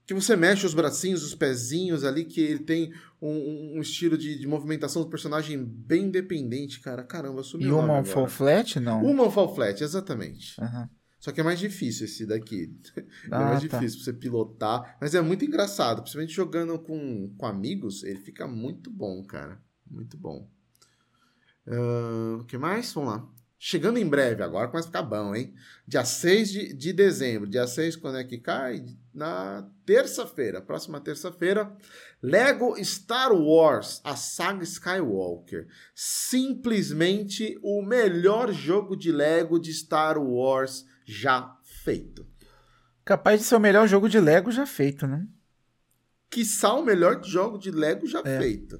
que você mexe os bracinhos, os pezinhos ali, que ele tem um, um estilo de, de movimentação do personagem bem independente, cara. Caramba, sumiu
E Human. Fall Flat, não?
Human Fall Flat, exatamente.
Aham.
Só que é mais difícil esse daqui. É
Ah,
mais
tá.
difícil pra você pilotar. Mas é muito engraçado. Principalmente jogando com, com amigos, ele fica muito bom, cara. Muito bom. Ahn, O que mais? Vamos lá. Chegando em breve, agora começa a ficar bom, hein? Dia 6 de, de dezembro. Dia 6, quando é que cai? Na terça-feira. Próxima terça-feira. Lego Star Wars, a saga Skywalker. Simplesmente o melhor jogo de Lego de Star Wars já feito.
Capaz de ser o melhor jogo de Lego já feito, né?
Quiçá o melhor jogo de Lego já
É.
feito.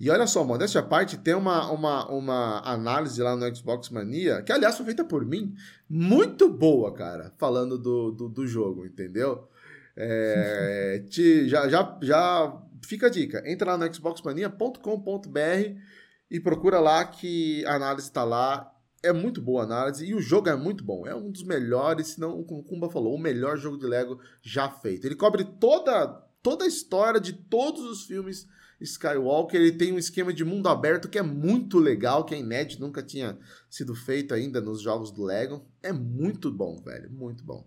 E olha só, modéstia à parte, tem uma, uma, uma análise lá no Xbox Mania, que aliás foi feita por mim, muito boa, cara, falando do, do, do jogo, entendeu? É, te- já, já, já fica a dica, entra lá no xboxmania.com.br e procura lá que a análise tá lá. É muito boa a análise e o jogo é muito bom. É um dos melhores, se não, como o Kumba falou, o melhor jogo de Lego já feito. Ele cobre toda, toda a história de todos os filmes Skywalker. Ele tem um esquema de mundo aberto que é muito legal, que é inédito, nunca tinha sido feito ainda nos jogos do Lego. É muito bom, velho, muito bom.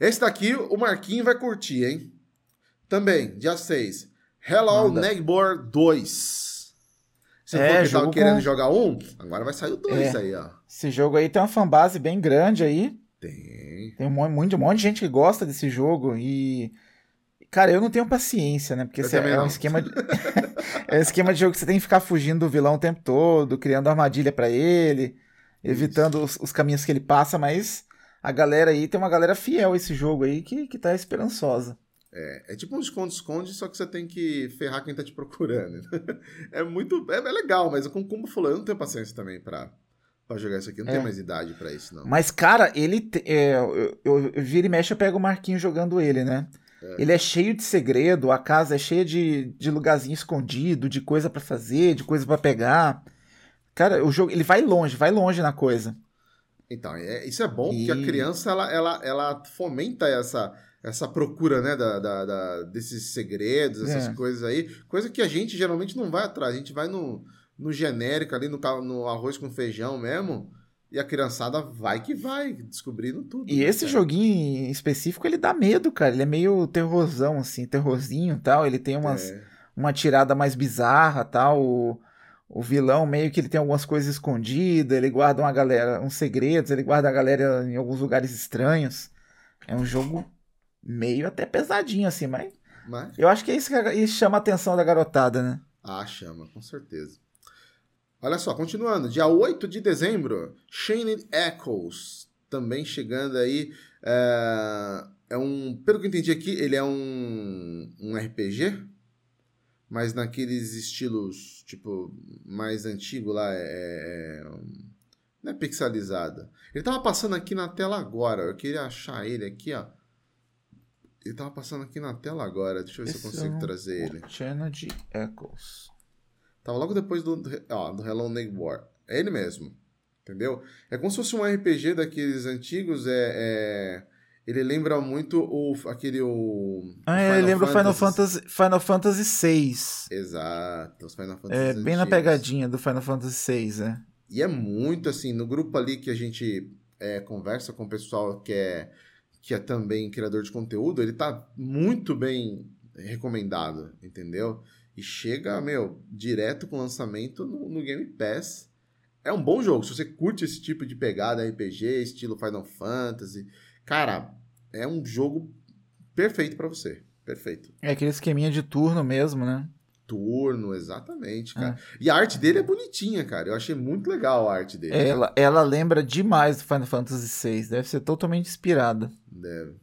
Esse daqui o Marquinho vai curtir, hein? Também, dia 6. Hello
Manda.
Neighbor 2. Você
É,
falou que tava querendo
com-
jogar um? Agora vai sair o 2
É.
aí, ó.
Esse jogo aí tem uma fanbase bem grande aí.
Tem.
Tem um monte, um monte de gente que gosta desse jogo e. Cara, eu não tenho paciência, né? Porque é, é um esquema de. é um esquema de jogo que você tem que ficar fugindo do vilão o tempo todo, criando armadilha pra ele, evitando os, os caminhos que ele passa, mas a galera aí tem uma galera fiel a esse jogo aí que, que tá esperançosa.
É, é tipo um esconde-esconde, só que você tem que ferrar quem tá te procurando. é muito. É, é legal, mas como, como falou, eu não tenho paciência também pra, pra jogar isso aqui. Eu não
É.
tenho mais idade pra isso, não.
Mas, cara, ele. te- é, eu, eu, eu vira e mexe, eu pego o Marquinho jogando ele, né? Ele é cheio de segredo, a casa é cheia de, de lugarzinho escondido, de coisa pra fazer, de coisa pra pegar. Cara, o jogo, ele vai longe, vai longe na coisa.
Então, é- isso é bom, porque
E-
a criança ela, ela, ela fomenta essa, essa procura, né, da, da- da- desses segredos, essas
É.
coisas aí. Coisa que a gente geralmente não vai atrás. A gente vai no, no genérico ali, no, no arroz com feijão mesmo. E a criançada vai que vai, descobrindo tudo.
E
né,
esse
cara?
joguinho em específico, ele dá medo, cara. Ele é meio terrorzão, assim, terrorzinho e tal. Ele tem umas,
É.
uma tirada mais bizarra tal. O, o vilão meio que ele tem algumas coisas escondidas, ele guarda uma galera, uns segredos, ele guarda a galera em alguns lugares estranhos. É um jogo meio até pesadinho, assim, mas
Mas,
eu acho que é isso que chama a atenção da garotada, né?
ah, chama, com certeza. Olha só, continuando. Dia 8 de dezembro, Shane Echoes. Também chegando aí. É, é um. Pelo que eu entendi aqui, ele é um, um RPG. mas naqueles estilos, tipo, mais antigo lá, é, é, não é pixelizada. Ele tava passando aqui na tela agora, eu queria achar ele aqui, ó. Ele tava passando aqui na tela agora, deixa eu ver
Esse
se eu consigo
é um
trazer ele.
Eternity Echoes.
Tava logo depois do, ó, do Hello Neighbor. War. É ele mesmo. Entendeu? É como se fosse um RPG daqueles antigos. É, é... Ele lembra muito o, aquele. O,
ah, ele lembra o Final Fantasy, Final Fantasy VI.
Exato, os Final Fantasy
É,
antigos.
bem na pegadinha do Final Fantasy VI, é.
E é muito assim, no grupo ali que a gente é, conversa com o pessoal que é, que é também criador de conteúdo, ele tá muito bem recomendado, entendeu? E chega, meu, direto com o lançamento no, no Game Pass. É um bom jogo. Se você curte esse tipo de pegada RPG, estilo Final Fantasy, cara, é um jogo perfeito para você. Perfeito.
É aquele esqueminha de turno mesmo, né?
Turno, exatamente, cara. É. E a arte dele é bonitinha, cara. Eu achei muito legal a arte dele.
Ela, ela lembra demais do Final Fantasy VI. Deve ser totalmente inspirada.
Deve.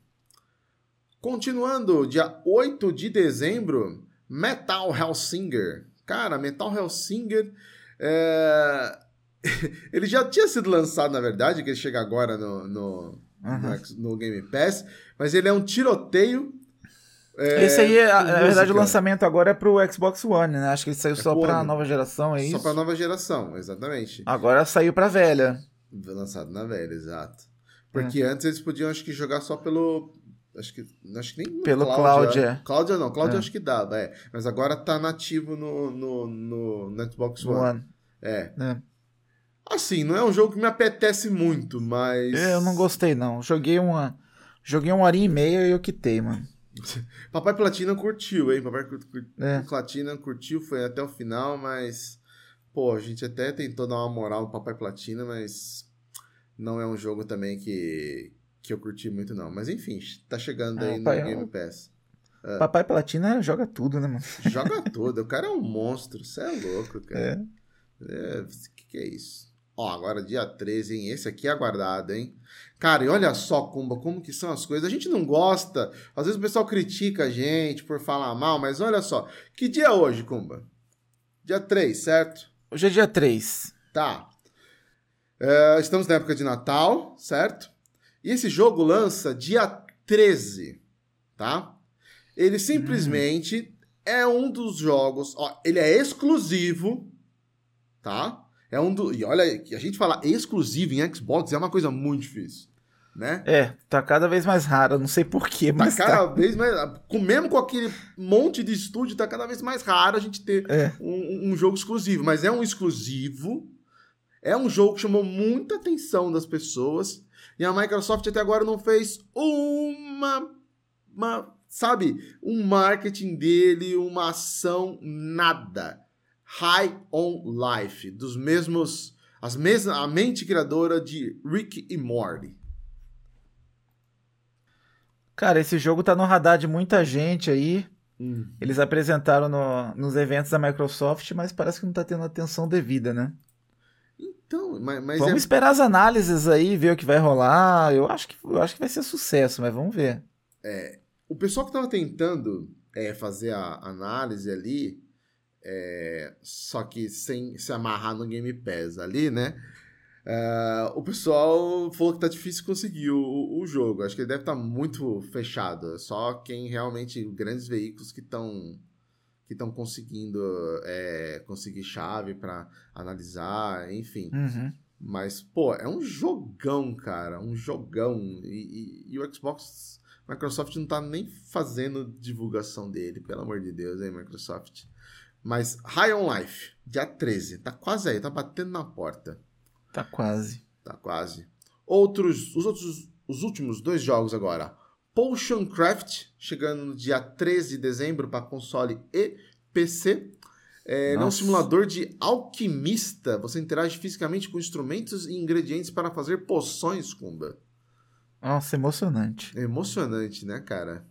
Continuando, dia 8 de dezembro, Metal Hellsinger. Cara, Metal Hellsinger. É... ele já tinha sido lançado, na verdade, que ele chega agora no, no, uhum. no, Game Pass, mas ele é um tiroteio
é, Esse aí, na verdade, o lançamento agora é pro Xbox One, né? Acho que ele saiu é só pra One. nova geração, é só isso?
Só pra nova geração, exatamente.
Agora saiu pra velha.
Lançado na velha, exato. Porque é. antes eles podiam, acho que, jogar só pelo. Acho que, acho que nem.
Pelo Cláudia.
Cláudia não, Cláudia é. acho que dava, é. Mas agora tá nativo no, no, no, no Xbox One. One. É. é. Assim, não é um jogo que me apetece muito, mas.
Eu não gostei, não. Joguei uma. Joguei uma hora e meia e eu quitei, mano.
Papai Platina curtiu, hein? Papai é. Platina curtiu, foi até o final, mas. Pô, a gente até tentou dar uma moral no Papai Platina, mas não é um jogo também que, que eu curti muito, não. Mas enfim, tá chegando ah, aí no pai, Game é Pass.
Uh, Papai Platina joga tudo, né, mano?
Joga tudo. O cara é um monstro. Você é louco, cara. É. é. que, que é isso? Ó, agora dia 13, hein? Esse aqui é aguardado, hein? Cara, e olha só, Kumba, como que são as coisas. A gente não gosta. Às vezes o pessoal critica a gente por falar mal, mas olha só. Que dia é hoje, Kumba? Dia 3, certo?
Hoje é dia 3.
Tá. É, estamos na época de Natal, certo? E esse jogo lança dia 13, tá? Ele simplesmente hum. é um dos jogos. Ó, ele é exclusivo, tá? É um do. E olha, a gente falar exclusivo em Xbox é uma coisa muito difícil. Né?
É, tá cada vez mais raro, não sei porquê, tá mas.
Tá cada tá... vez mais. Mesmo com aquele monte de estúdio, tá cada vez mais raro a gente ter é. um, um, jogo exclusivo. Mas é um exclusivo. É um jogo que chamou muita atenção das pessoas. E a Microsoft até agora não fez uma. uma sabe? Um marketing dele, uma ação, nada. High on Life, dos mesmos as mesmas a mente criadora de Rick e Morty.
Cara, esse jogo tá no radar de muita gente aí. Hum. Eles apresentaram no, nos eventos da Microsoft, mas parece que não tá tendo atenção devida, né?
Então, mas, mas
vamos é... esperar as análises aí, ver o que vai rolar. Eu acho que eu acho que vai ser sucesso, mas vamos ver.
É, o pessoal que tava tentando é, fazer a análise ali, é, só que sem se amarrar no Game Pass ali, né? Uh, o pessoal falou que tá difícil conseguir o, o jogo. Acho que ele deve estar tá muito fechado. Só quem realmente. Grandes veículos que estão que estão conseguindo é, conseguir chave para analisar, enfim.
Uhum.
Mas, pô, é um jogão, cara. Um jogão. E, e, e, o Xbox. Microsoft não tá nem fazendo divulgação dele, pelo amor de Deus, hein, Microsoft. Mas High on Life, dia 13. Tá quase aí, tá batendo na porta.
Tá quase.
Tá quase. Outros, os outros, os últimos dois jogos agora. Potion Craft, chegando no dia 13 de dezembro para console e PC. É, é um simulador de alquimista. Você interage fisicamente com instrumentos e ingredientes para fazer poções, Kumba.
Nossa, emocionante.
É emocionante, né, cara?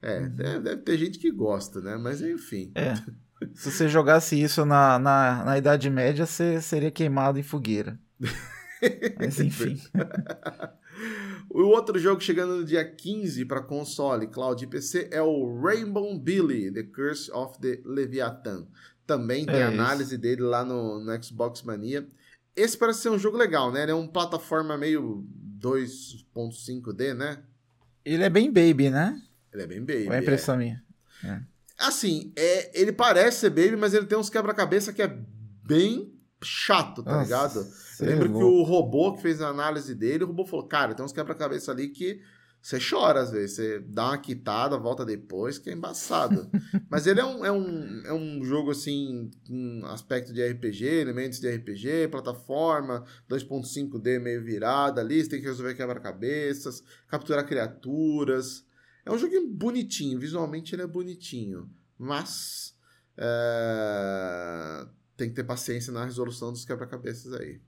É, uhum. deve, deve, ter gente que gosta, né? Mas enfim.
É. Se você jogasse isso na, na, na Idade Média, você seria queimado em fogueira. Mas enfim.
O outro jogo chegando no dia 15 para console, cloud e PC é o Rainbow Billy, The Curse of the Leviathan. Também tem é análise dele lá no, no Xbox Mania. Esse parece ser um jogo legal, né? Ele é uma plataforma meio 2.5D, né?
Ele é bem baby, né?
Ele é bem baby.
Qual é a impressão é. minha?
É. Assim, é, ele parece ser baby, mas ele tem uns quebra-cabeça que é bem chato, tá Nossa, ligado? Eu lembro é que o robô que fez a análise dele, o robô falou, cara, tem uns quebra-cabeça ali que você chora às vezes, você dá uma quitada, volta depois, que é embaçado. Mas ele é um, é, um, é um jogo, assim, com aspecto de RPG, elementos de RPG, plataforma, 2.5D meio virada ali, você tem que resolver quebra-cabeças, capturar criaturas. É um jogo bonitinho, visualmente ele é bonitinho, mas é, tem que ter paciência na resolução dos quebra-cabeças aí.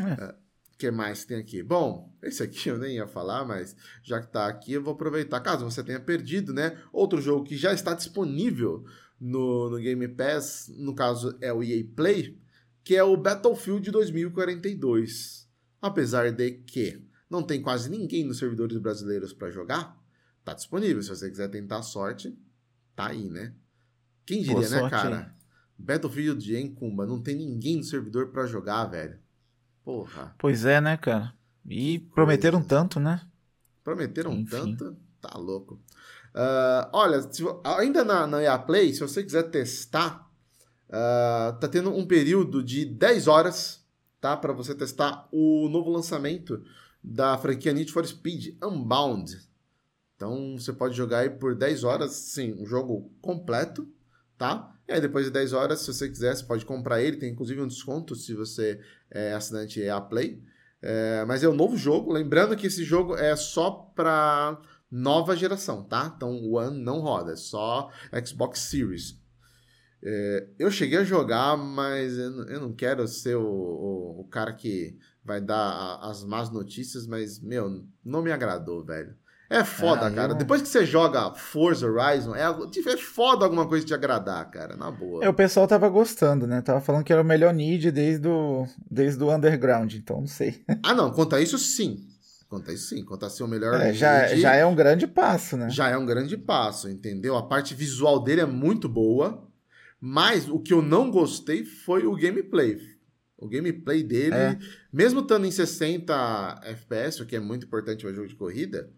É. é que mais tem aqui? Bom, esse aqui eu nem ia falar, mas já que tá aqui, eu vou aproveitar. Caso você tenha perdido, né? Outro jogo que já está disponível no, no Game Pass, no caso é o EA Play, que é o Battlefield 2042. Apesar de que não tem quase ninguém nos servidores brasileiros para jogar, tá disponível. Se você quiser tentar a sorte, tá aí, né? Quem diria, Boa né, sorte, cara? Hein? Battlefield de Encumba, não tem ninguém no servidor para jogar, velho. Porra.
Pois é, né, cara? E prometeram tanto, né?
Prometeram Enfim. tanto? Tá louco. Uh, olha, se, ainda na, na EA Play, se você quiser testar, uh, tá tendo um período de 10 horas, tá? Para você testar o novo lançamento da franquia Need for Speed Unbound. Então você pode jogar aí por 10 horas, sim, um jogo completo, tá? E aí depois de 10 horas, se você quiser, você pode comprar ele, tem inclusive um desconto se você é assinante EA Play. É, mas é um novo jogo, lembrando que esse jogo é só para nova geração, tá? Então o One não roda, é só Xbox Series. É, eu cheguei a jogar, mas eu não, eu não quero ser o, o, o, cara que vai dar as más notícias, mas, meu, não me agradou, velho. É foda, ah, cara. Eu... Depois que você joga Forza Horizon, é, é foda alguma coisa te agradar, cara, na boa.
É, o pessoal tava gostando, né? Tava falando que era o melhor Need desde o, desde o Underground, então não sei.
Ah, não, quanto a isso, sim. Quanto a isso, sim. Quanto a ser o melhor
é, já, já é um grande passo, né?
Já é um grande passo, entendeu? A parte visual dele é muito boa, mas o que eu não gostei foi o gameplay. O gameplay dele, é. mesmo estando em 60 FPS, o que é muito importante para jogo de corrida,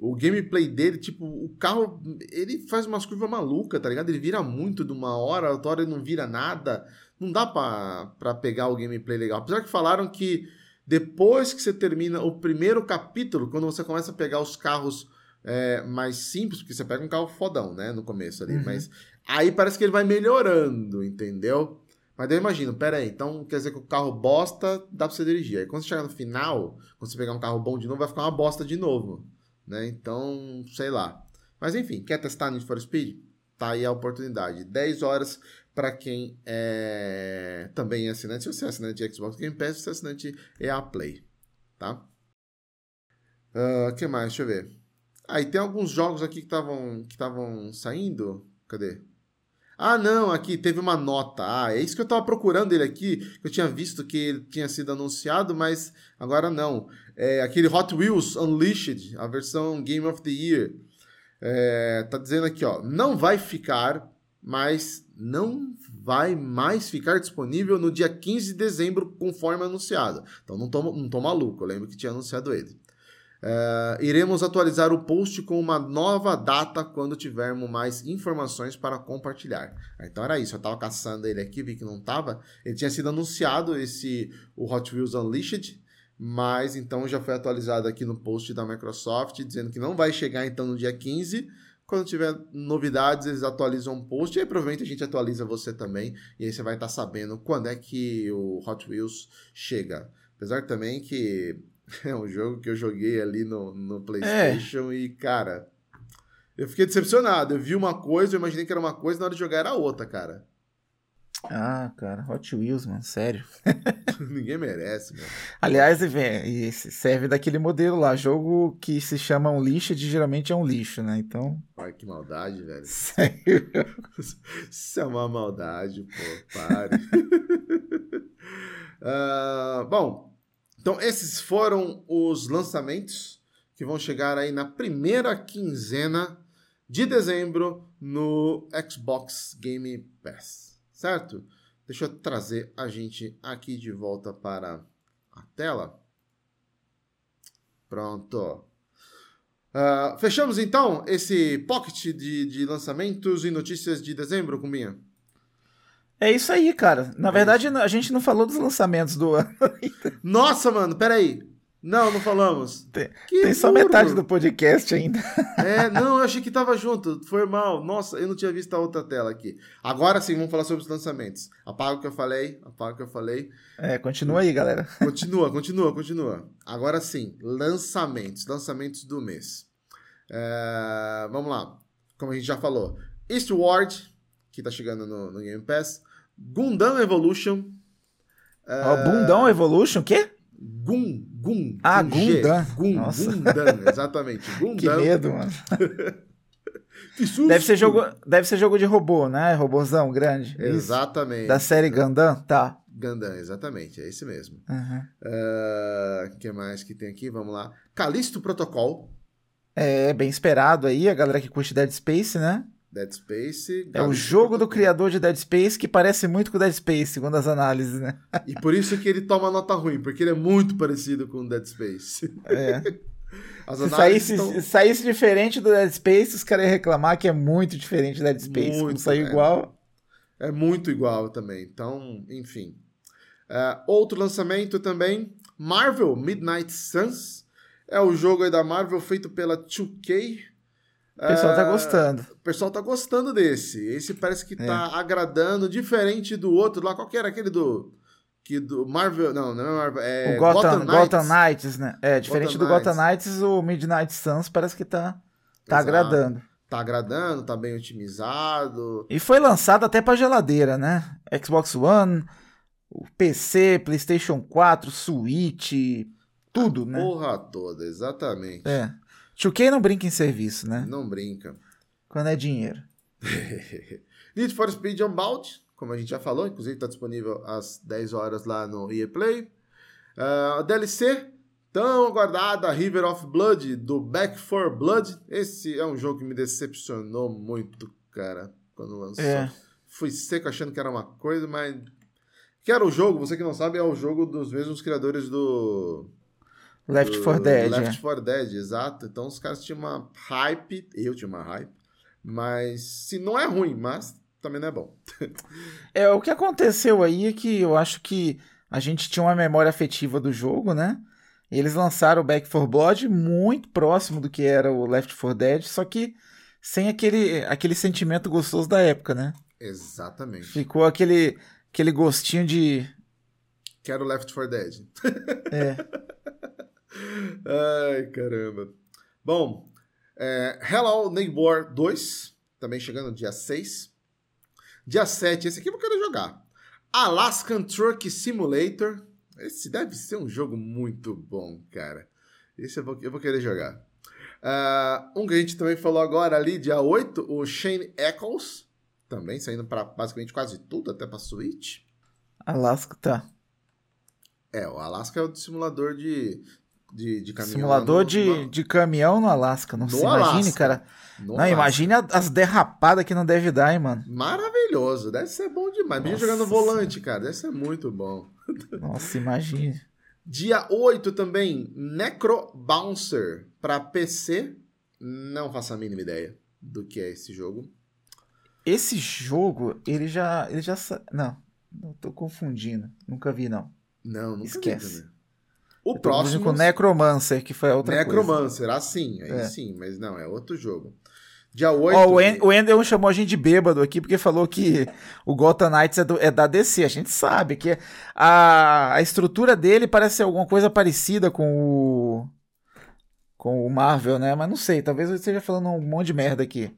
o gameplay dele, tipo, o carro, ele faz umas curvas malucas, tá ligado? Ele vira muito de uma hora, outra hora ele não vira nada. Não dá pra, pra pegar o gameplay legal. Apesar que falaram que depois que você termina o primeiro capítulo, quando você começa a pegar os carros é, mais simples, porque você pega um carro fodão, né, no começo ali, uhum. mas aí parece que ele vai melhorando, entendeu? Mas eu imagino, pera aí, então quer dizer que o carro bosta dá pra você dirigir. Aí quando você chegar no final, quando você pegar um carro bom de novo, vai ficar uma bosta de novo né? Então, sei lá. Mas enfim, quer testar Need for Speed? Tá aí a oportunidade. 10 horas para quem é também é assinante. Se você é assinante de Xbox Game Pass, você é assinante EA Play, tá? O uh, que mais? Deixa eu ver. Aí ah, tem alguns jogos aqui que estavam que saindo. Cadê? Ah, não, aqui teve uma nota. Ah, é isso que eu estava procurando ele aqui. Eu tinha visto que ele tinha sido anunciado, mas agora não. É aquele Hot Wheels Unleashed, a versão Game of the Year. É, tá dizendo aqui, ó, não vai ficar, mas não vai mais ficar disponível no dia 15 de dezembro, conforme anunciado. Então não tô, não tô maluco, eu lembro que tinha anunciado ele. Uh, iremos atualizar o post com uma nova data quando tivermos mais informações para compartilhar. Então era isso, eu estava caçando ele aqui, vi que não estava. Ele tinha sido anunciado esse o Hot Wheels Unleashed, mas então já foi atualizado aqui no post da Microsoft dizendo que não vai chegar então no dia 15. Quando tiver novidades, eles atualizam o post e aí provavelmente a gente atualiza você também e aí você vai estar tá sabendo quando é que o Hot Wheels chega. Apesar também que É um jogo que eu joguei ali no, no PlayStation é. e, cara, eu fiquei decepcionado. Eu vi uma coisa, eu imaginei que era uma coisa, na hora de jogar era outra, cara.
Ah, cara, Hot Wheels, mano, sério.
Ninguém merece, mano.
Aliás, serve daquele modelo lá, jogo que se chama um lixo, de geralmente é um lixo, né? Então.
Ai, que maldade, velho. Sério? Isso é uma maldade, pô, pare. uh, bom, Então, esses foram os lançamentos que vão chegar aí na primeira quinzena de dezembro no Xbox Game Pass, certo? Deixa eu trazer a gente aqui de volta para a tela. Pronto. Uh, fechamos então esse pocket de, de lançamentos e notícias de dezembro, Cumbinha?
É isso aí, cara. Na é verdade, isso. a gente não falou dos lançamentos do ano.
Nossa, mano, peraí. Não, não falamos.
Tem, tem só metade do podcast ainda.
É, não, eu achei que tava junto. Foi mal. Nossa, eu não tinha visto a outra tela aqui. Agora sim, vamos falar sobre os lançamentos. Apaga o que eu falei, apaga o que eu falei.
É, continua aí, galera.
Continua, continua, continua. Agora sim, lançamentos. Lançamentos do mês. É, vamos lá. Como a gente já falou. Eastward, que tá chegando no, no Game Pass. Gundam Evolution.
Oh, Gundam Evolution, o quê?
Gun, Gun.
Ah, Gundam.
Gun, Gundam, exatamente. Gundam.
Que medo, mano. que susto. Deve ser, jogo, deve ser jogo de robô, né? Robôzão grande.
Exatamente.
Isso. Da série Gundam? Tá.
Gundam, exatamente. É esse mesmo.
O
uhum. uh, que mais que tem aqui? Vamos lá. Calisto Protocol.
É, bem esperado aí. A galera que curte Dead Space, né?
Dead Space.
É o jogo do criador de Dead Space que parece muito com Dead Space, segundo as análises, né?
E por isso que ele toma nota ruim, porque ele é muito parecido com Dead Space.
É. As se saísse, estão... saísse diferente do Dead Space, os caras iam reclamar que é muito diferente do Dead Space. Muito, saiu é, igual.
É muito igual também. Então, enfim. Uh, outro lançamento também: Marvel Midnight Suns. É o jogo da Marvel feito pela 2K.
O pessoal tá gostando.
O pessoal tá gostando desse. Esse parece que tá é. agradando, diferente do outro lá. Qual que era aquele do. Que do Marvel. Não, não é Marvel. É
o Gotham, Gotham, Knights. Gotham Knights, né? É, diferente Gotham do Knights. Gotham Knights, o Midnight Suns parece que tá, tá agradando.
Tá agradando, tá bem otimizado.
E foi lançado até pra geladeira, né? Xbox One, PC, PlayStation 4, Switch, tudo,
A
né?
Porra toda, exatamente.
É. 2K não brinca em serviço, né?
Não brinca.
Quando é dinheiro.
Need for Speed Unbound, como a gente já falou, inclusive está disponível às 10 horas lá no EA Play. Uh, a DLC tão aguardada, River of Blood, do Back 4 Blood. Esse é um jogo que me decepcionou muito, cara, quando lançou. É. Fui seco achando que era uma coisa, mas... Que era o jogo, você que não sabe, é o jogo dos mesmos criadores do
Left 4 Dead.
Left 4 é. Dead, exato. Então os caras tinham uma hype, eu tinha uma hype, mas se não é ruim, mas também não é bom.
é, o que aconteceu aí é que eu acho que a gente tinha uma memória afetiva do jogo, né? Eles lançaram o Back 4 Blood muito próximo do que era o Left 4 Dead, só que sem aquele, aquele sentimento gostoso da época, né?
Exatamente.
Ficou aquele, aquele gostinho de.
Quero Left 4 Dead.
É.
Ai, caramba. Bom, é, Hello Neighbor 2, também chegando dia 6. Dia 7, esse aqui eu quero jogar. Alaskan Truck Simulator. Esse deve ser um jogo muito bom, cara. Esse eu vou, eu vou querer jogar. Uh, um que a gente também falou agora ali, dia 8, o Shane Eccles. Também saindo para basicamente quase tudo, até para Switch.
Alaska, tá.
É, o Alaska é o simulador de de, de caminhão.
Simulador no, de, no... de caminhão no Alasca. Não se imagine, cara. No não, imagine as derrapadas que não deve dar, hein, mano.
Maravilhoso. Deve ser bom demais. Nossa, jogando volante, cara. Deve ser muito bom.
Nossa, imagine.
Dia 8 também, Necro Bouncer para PC. Não faço a mínima ideia do que é esse jogo.
Esse jogo, ele já. Ele já. Não, não tô confundindo. Nunca vi, não.
Não, nunca
Esquece.
vi o próximo.
com Necromancer, que foi a outra
Necromancer,
coisa.
assim, aí é. sim, mas não, é outro jogo. Dia 8.
Oh, o Ender chamou a gente de bêbado aqui porque falou que o Gotham Knights é, do, é, da DC. A gente sabe que a, a estrutura dele parece ser alguma coisa parecida com o. com o Marvel, né? Mas não sei, talvez eu esteja falando um monte de merda aqui.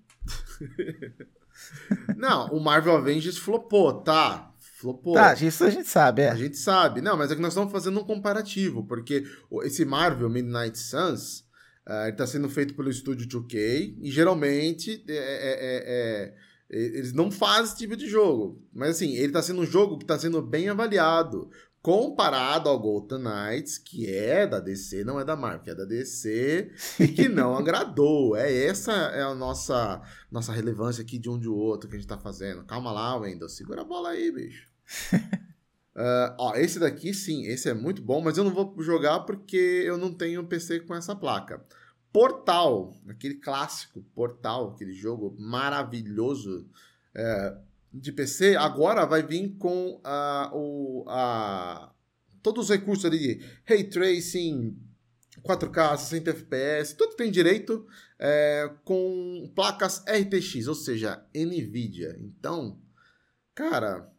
não, o Marvel Avengers flopou, tá? Flopou.
Tá, isso a gente sabe, é.
A gente sabe. Não, mas é que nós estamos fazendo um comparativo, porque esse Marvel Midnight Suns, uh, ele tá sendo feito pelo estúdio 2K, e geralmente é, é, é, é, eles não fazem esse tipo de jogo. Mas assim, ele está sendo um jogo que está sendo bem avaliado comparado ao Gotham Knights, que é da DC, não é da Marvel, é da DC e que não agradou. É essa é a nossa nossa relevância aqui de um de outro que a gente tá fazendo. Calma lá, Wendel, segura a bola aí, bicho. Uh, ó, esse daqui sim, esse é muito bom, mas eu não vou jogar porque eu não tenho PC com essa placa. Portal, aquele clássico Portal, aquele jogo maravilhoso. É, de PC agora vai vir com uh, o, uh, todos os recursos ali de Ray Tracing, 4K, 60 FPS, tudo tem direito é, com placas RTX, ou seja, NVIDIA. Então, cara,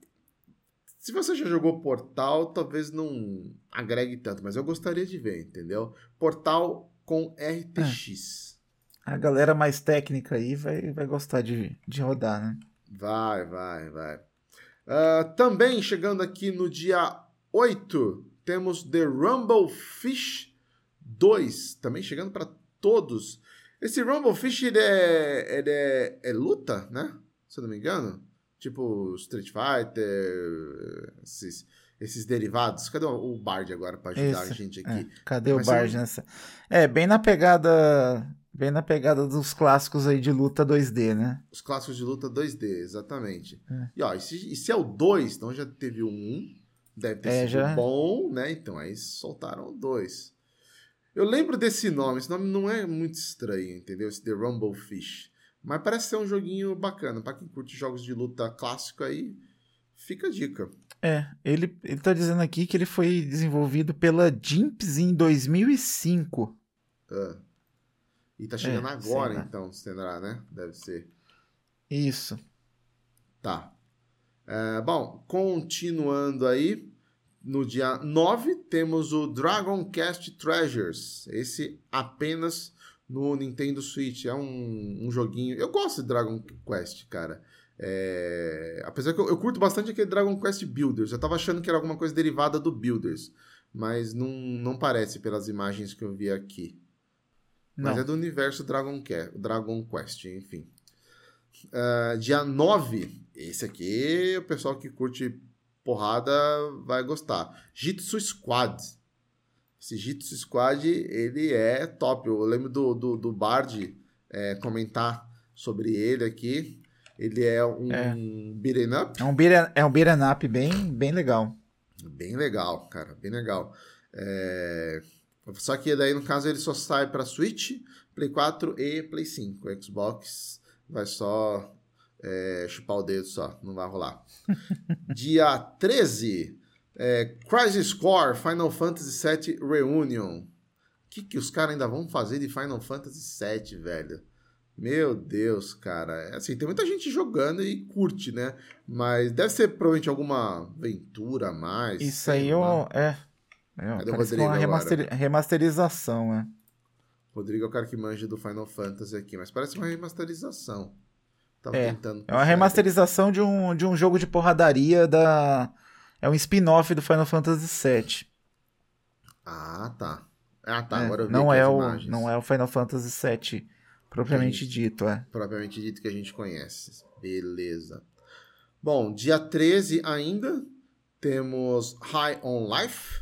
se você já jogou Portal, talvez não agregue tanto, mas eu gostaria de ver, entendeu? Portal com RTX.
É. A galera mais técnica aí vai, vai gostar de, de rodar, né?
Vai, vai, vai. Uh, também chegando aqui no dia 8, temos The Rumble Fish 2. Também chegando para todos. Esse Rumble Fish ele é, ele é, é luta, né? Se eu não me engano. Tipo Street Fighter, esses, esses derivados. Cadê o Bard agora para ajudar Esse, a gente aqui?
É, cadê o Bard nessa? É, bem na pegada Bem na pegada dos clássicos aí de luta 2D, né?
Os clássicos de luta 2D, exatamente. É. E, ó, e se, e se é o 2, então já teve o 1, deve ter é, sido já... bom, né? Então aí soltaram o 2. Eu lembro desse nome, esse nome não é muito estranho, entendeu? Esse The Rumble Fish. Mas parece ser um joguinho bacana. Pra quem curte jogos de luta clássico aí, fica a dica.
É, ele, ele tá dizendo aqui que ele foi desenvolvido pela Jimps em 2005. Ah.
E tá chegando é, agora, então, será, né? Deve ser.
Isso.
Tá. É, bom, continuando aí, no dia 9 temos o Dragon Quest Treasures. Esse apenas no Nintendo Switch. É um, um joguinho. Eu gosto de Dragon Quest, cara. É... Apesar que eu, eu, curto bastante aquele Dragon Quest Builders. Eu tava achando que era alguma coisa derivada do Builders. Mas não, não parece pelas imagens que eu vi aqui. Mas é do universo Dragon, Quest, Dragon Quest, enfim. Uh, dia 9, esse aqui, o pessoal que curte porrada vai gostar. Jitsu Squad. Esse Jitsu Squad, ele é top. Eu lembro do, do, do Bard é, comentar sobre ele aqui. Ele é um é. beat'em up.
É um beat'em, é um beat'em up bem, bem legal.
Bem legal, cara. Bem legal. É... Só que daí, no caso, ele só sai para Switch, Play 4 e Play 5. O Xbox vai só é, chupar o dedo só, não vai rolar. Dia 13, é, Crisis Core Final Fantasy VII Reunion. O que, que os caras ainda vão fazer de Final Fantasy VII, velho? Meu Deus, cara. É assim, tem muita gente jogando e curte, né? Mas deve ser provavelmente alguma aventura a mais.
Isso aí eu, é, é, Cadê o Rodrigo uma remaster... remasterização, é.
Rodrigo é o cara que manja do Final Fantasy aqui, mas parece uma remasterização.
Tava é, tentando é uma remasterização de um, de um jogo de porradaria da... É um spin-off do Final Fantasy VII.
Ah, tá. Ah, tá. É,
Agora eu vi não é o imagens. Não é o Final Fantasy VII propriamente gente, dito, é.
Propriamente dito que a gente conhece. Beleza. Bom, dia 13 ainda temos High on Life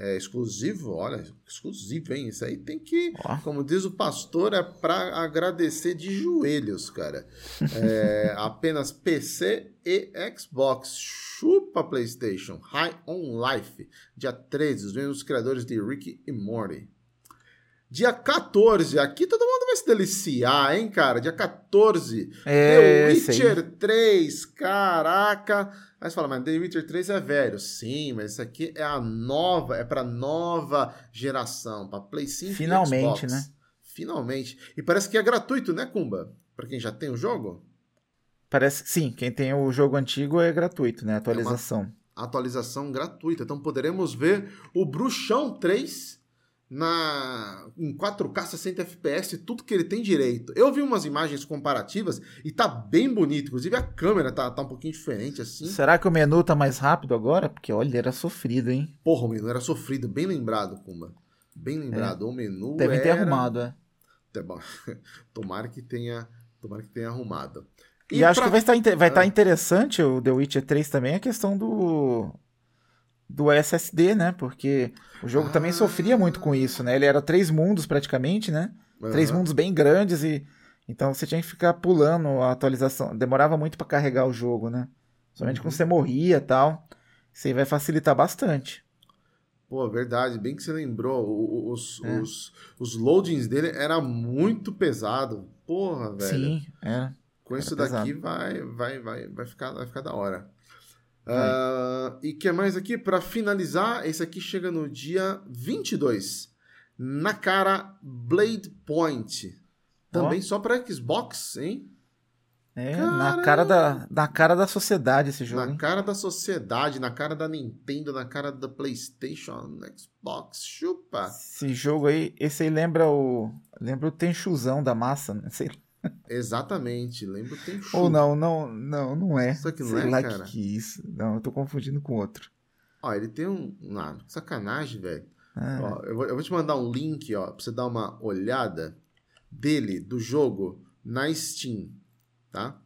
é, exclusivo, olha, exclusivo, hein? Isso aí tem que, oh. como diz o pastor, é para agradecer de joelhos, cara. É, apenas PC e Xbox. Chupa PlayStation. High on Life. Dia 13, os mesmos criadores de Rick e Morty. Dia 14, aqui todo mundo vai se deliciar, hein, cara? Dia 14, é, The Witcher 3, caraca. Aí você fala, mas The Witcher 3 é velho. Sim, mas isso aqui é a nova, é pra nova geração, pra Play 5
Finalmente, né?
Finalmente. E parece que é gratuito, né, Kumba? Pra quem já tem o jogo?
Parece que sim. Quem tem o jogo antigo é gratuito, né? Atualização.
É atualização gratuita. Então poderemos ver o Bruxão 3 na em 4K 60 FPS, tudo que ele tem direito. Eu vi umas imagens comparativas e tá bem bonito, inclusive a câmera tá, tá um pouquinho diferente assim.
Será que o menu tá mais rápido agora? Porque olha, era sofrido, hein?
Porra, o menu era sofrido, bem lembrado, Kuma. Bem lembrado, é. o menu
Devem era... ter arrumado, é.
Tá bom. tomara que tenha, tomara que tenha arrumado.
E, e acho pra... que vai estar vai estar ah. interessante o The Witcher 3 também a questão do do SSD, né? Porque o jogo ah. também sofria muito com isso, né? Ele era três mundos praticamente, né? Uhum. Três mundos bem grandes e então você tinha que ficar pulando a atualização. Demorava muito para carregar o jogo, né? Somente uhum. quando você morria e tal. Isso aí vai facilitar bastante.
Pô, verdade, bem que você lembrou. Os, é. os, os loadings dele era muito pesado. Porra, velho.
Sim, é.
Com isso daqui vai, vai, vai, vai, ficar, vai ficar da hora. Uh, e que mais aqui? Para finalizar, esse aqui chega no dia 22. Na cara Blade Point. Também oh. só para Xbox, hein?
É, na cara, da, na cara da sociedade esse jogo.
Na hein? cara da sociedade, na cara da Nintendo, na cara da PlayStation, Xbox, chupa.
Esse jogo aí, esse aí lembra o. Lembra o Tenchuzão da massa, né? Sei
Exatamente, lembra o Tenchu.
Ou não, não, não, não é.
Isso aqui não Sei é, lá cara.
que isso. Não, eu tô confundindo com outro.
Ó, ele tem um. Ah, sacanagem, velho. Ah. Ó, eu, vou, eu vou te mandar um link, ó, pra você dar uma olhada dele, do jogo, na Steam tá?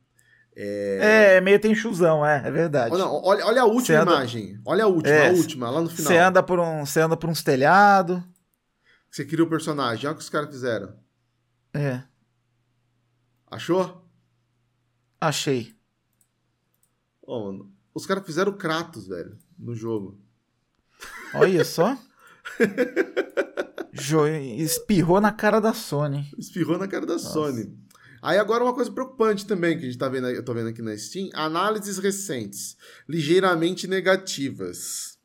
É, é meio tem chuzão, é, é verdade.
Olha, olha, olha a última anda... imagem. Olha a última, é, a última, lá no final.
Você anda por um, você anda por uns telhados.
Você cria o personagem, olha o que os caras fizeram.
É.
Achou?
Achei.
Oh, os caras fizeram Kratos, velho, no jogo.
Olha só. jo... Espirrou na cara da Sony.
Espirrou na cara da Nossa. Sony. Aí agora uma coisa preocupante também que a gente tá vendo, eu tô vendo aqui na Steam, análises recentes, ligeiramente negativas.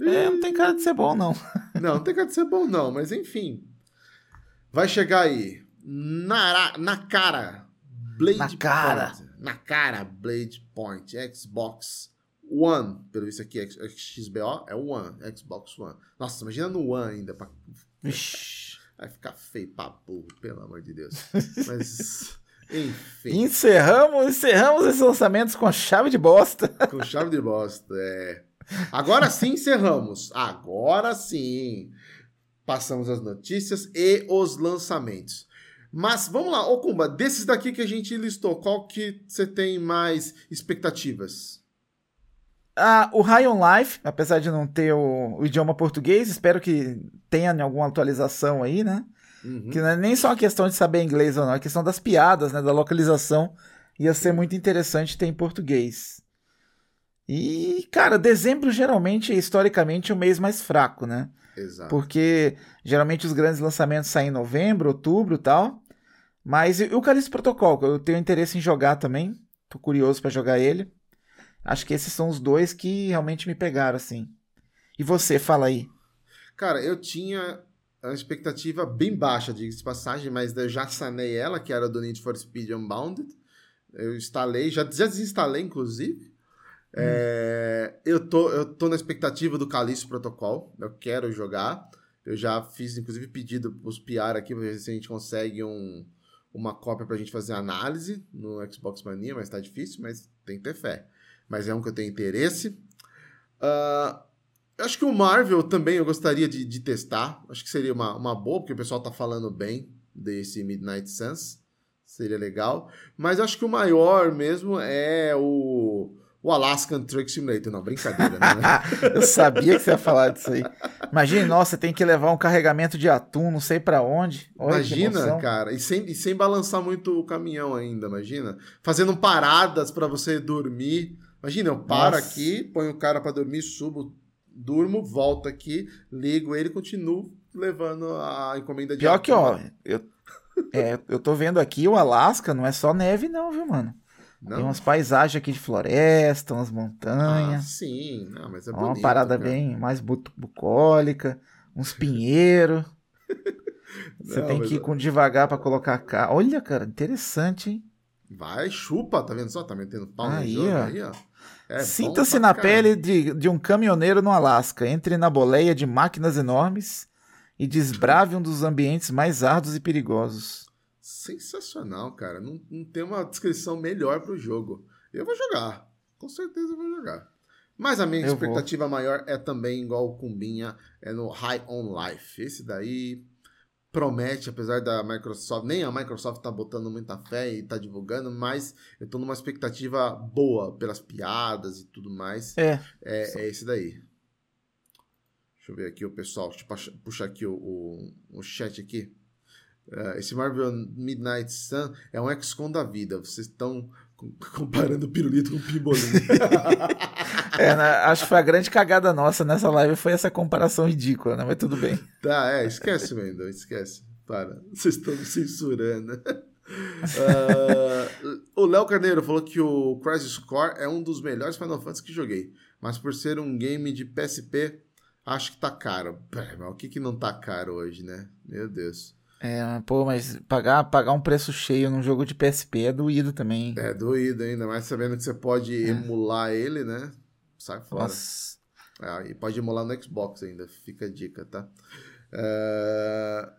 É, não tem cara de ser bom não.
Não, não tem cara de ser bom não, mas enfim. Vai chegar aí na, na cara Blade
na cara.
Point. Na cara Blade Point, Xbox One, pelo visto aqui, XBO é o One, Xbox One. Nossa, imagina no One ainda. Pra... Vai ficar feio pra burro, pelo amor de Deus. Mas, enfim.
Encerramos, encerramos esses lançamentos com chave de bosta.
Com chave de bosta, é. Agora sim encerramos. Agora sim. Passamos as notícias e os lançamentos. Mas vamos lá, Okumba, desses daqui que a gente listou, qual que você tem mais expectativas?
Ah, o High on Life, apesar de não ter o, o, idioma português, espero que tenha alguma atualização aí, né? Uhum. Que não é nem só a questão de saber inglês ou não, é a questão das piadas, né? Da localização. Ia ser muito interessante ter em português. E, cara, dezembro geralmente, historicamente, é o mês mais fraco, né?
Exato.
Porque geralmente os grandes lançamentos saem em novembro, outubro e tal. Mas o Calixto Protocol, eu tenho interesse em jogar também. Tô curioso para jogar ele. Acho que esses são os dois que realmente me pegaram, assim. E você, fala aí.
Cara, eu tinha uma expectativa bem baixa, de passagem, mas eu já sanei ela, que era do Need for Speed Unbounded. Eu instalei, já, já desinstalei, inclusive. É, eu, tô, eu tô na expectativa do Calixto Protocol. Eu quero jogar. Eu já fiz, inclusive, pedido pros PR aqui pra ver se a gente consegue um, uma cópia pra gente fazer análise no Xbox Mania, mas tá difícil, mas tem que ter fé mas é um que eu tenho interesse. Uh, acho que o Marvel também eu gostaria de, de, testar. Acho que seria uma, uma boa, porque o pessoal tá falando bem desse Midnight Suns. Seria legal. Mas acho que o maior mesmo é o, o Alaskan Truck Simulator. Não, brincadeira, né?
eu sabia que você ia falar disso aí. Imagina, nossa, tem que levar um carregamento de atum, não sei para onde.
Olha imagina, cara, e sem, e sem balançar muito o caminhão ainda, imagina. Fazendo paradas para você dormir. Imagina, eu paro Nossa. aqui, ponho o cara para dormir, subo, durmo, volto aqui, ligo ele e continuo levando a encomenda de
Pior que, ó, eu, é, eu tô vendo aqui o Alasca, não é só neve não, viu, mano? Não? Tem umas paisagens aqui de floresta, umas montanhas. Ah,
sim, não, mas é
bonito, Uma parada cara. bem mais bucólica, uns pinheiros. Você não, tem que ir com devagar para colocar a cara. Olha, cara, interessante, hein?
Vai, chupa, tá vendo só? Tá metendo pau
aí, no jogo ó. aí, ó. É Sinta-se na pele de, de um caminhoneiro no Alasca. Entre na boleia de máquinas enormes e desbrave um dos ambientes mais árduos e perigosos.
Sensacional, cara. Não, não tem uma descrição melhor pro jogo. Eu vou jogar. Com certeza eu vou jogar. Mas a minha eu expectativa vou. maior é também, igual o Cumbinha, é no High on Life. Esse daí, promete, apesar da Microsoft, nem a Microsoft tá botando muita fé e tá divulgando, mas eu tô numa expectativa boa pelas piadas e tudo mais.
É.
É, é esse daí. Deixa eu ver aqui o pessoal. Deixa eu puxar aqui o, o, o chat aqui. Uh, esse Marvel Midnight Sun é um XCOM da vida. Vocês estão comparando pirulito com pimbolim.
é, né, acho que foi a grande cagada nossa nessa live foi essa comparação ridícula, né? Mas tudo bem.
Tá, é, esquece, Wendel, esquece. Para, vocês estão me censurando. Uh, o Léo Carneiro falou que o Crisis Core é um dos melhores Final Fantasy que joguei, mas por ser um game de PSP, acho que tá caro. Mas o que que não tá caro hoje, né? Meu Deus.
É, pô, mas pagar, pagar um preço cheio num jogo de PSP é doído também.
É doído ainda, mais sabendo que você pode é. emular ele, né? Sai fora. Nossa. É, e pode emular no Xbox ainda, fica a dica, tá? Uh,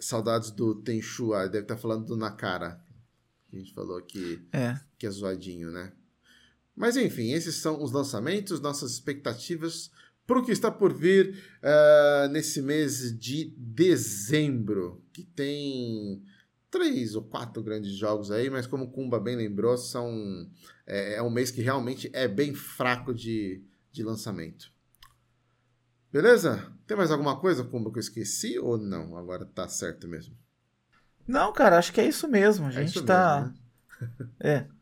saudades do Tenchu, ah, deve estar tá falando do Nakara. A gente falou aqui
é.
que é zoadinho, né? Mas enfim, esses são os lançamentos, nossas expectativas para o que está por vir uh, nesse mês de dezembro, que tem três ou quatro grandes jogos aí, mas como o Kumba bem lembrou, são, é, é um mês que realmente é bem fraco de, de lançamento. Beleza? Tem mais alguma coisa, Kumba, que eu esqueci ou não? Agora tá certo mesmo.
Não, cara, acho que é isso mesmo. A é gente é tá. Mesmo, né? é.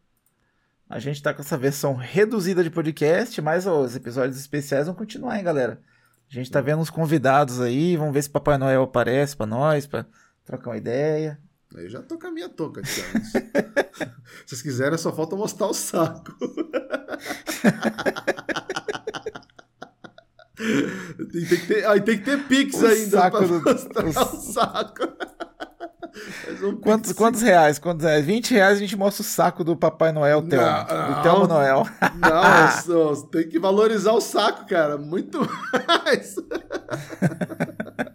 A gente tá com essa versão reduzida de podcast, mas os episódios especiais vão continuar, hein, galera? A gente tá vendo uns convidados aí, vamos ver se Papai Noel aparece pra nós, pra trocar uma ideia.
Eu já tô com a minha touca, Thiago. se vocês quiserem, só falta mostrar o saco. tem, tem, que ter, aí tem que ter Pix o ainda
saco pra do, mostrar o, o saco. Um quantos, quantos reais? Quantos reais? 20 reais a gente mostra o saco do Papai Noel, Theo, não, do Noel.
Não, tem que valorizar o saco, cara. Muito mais.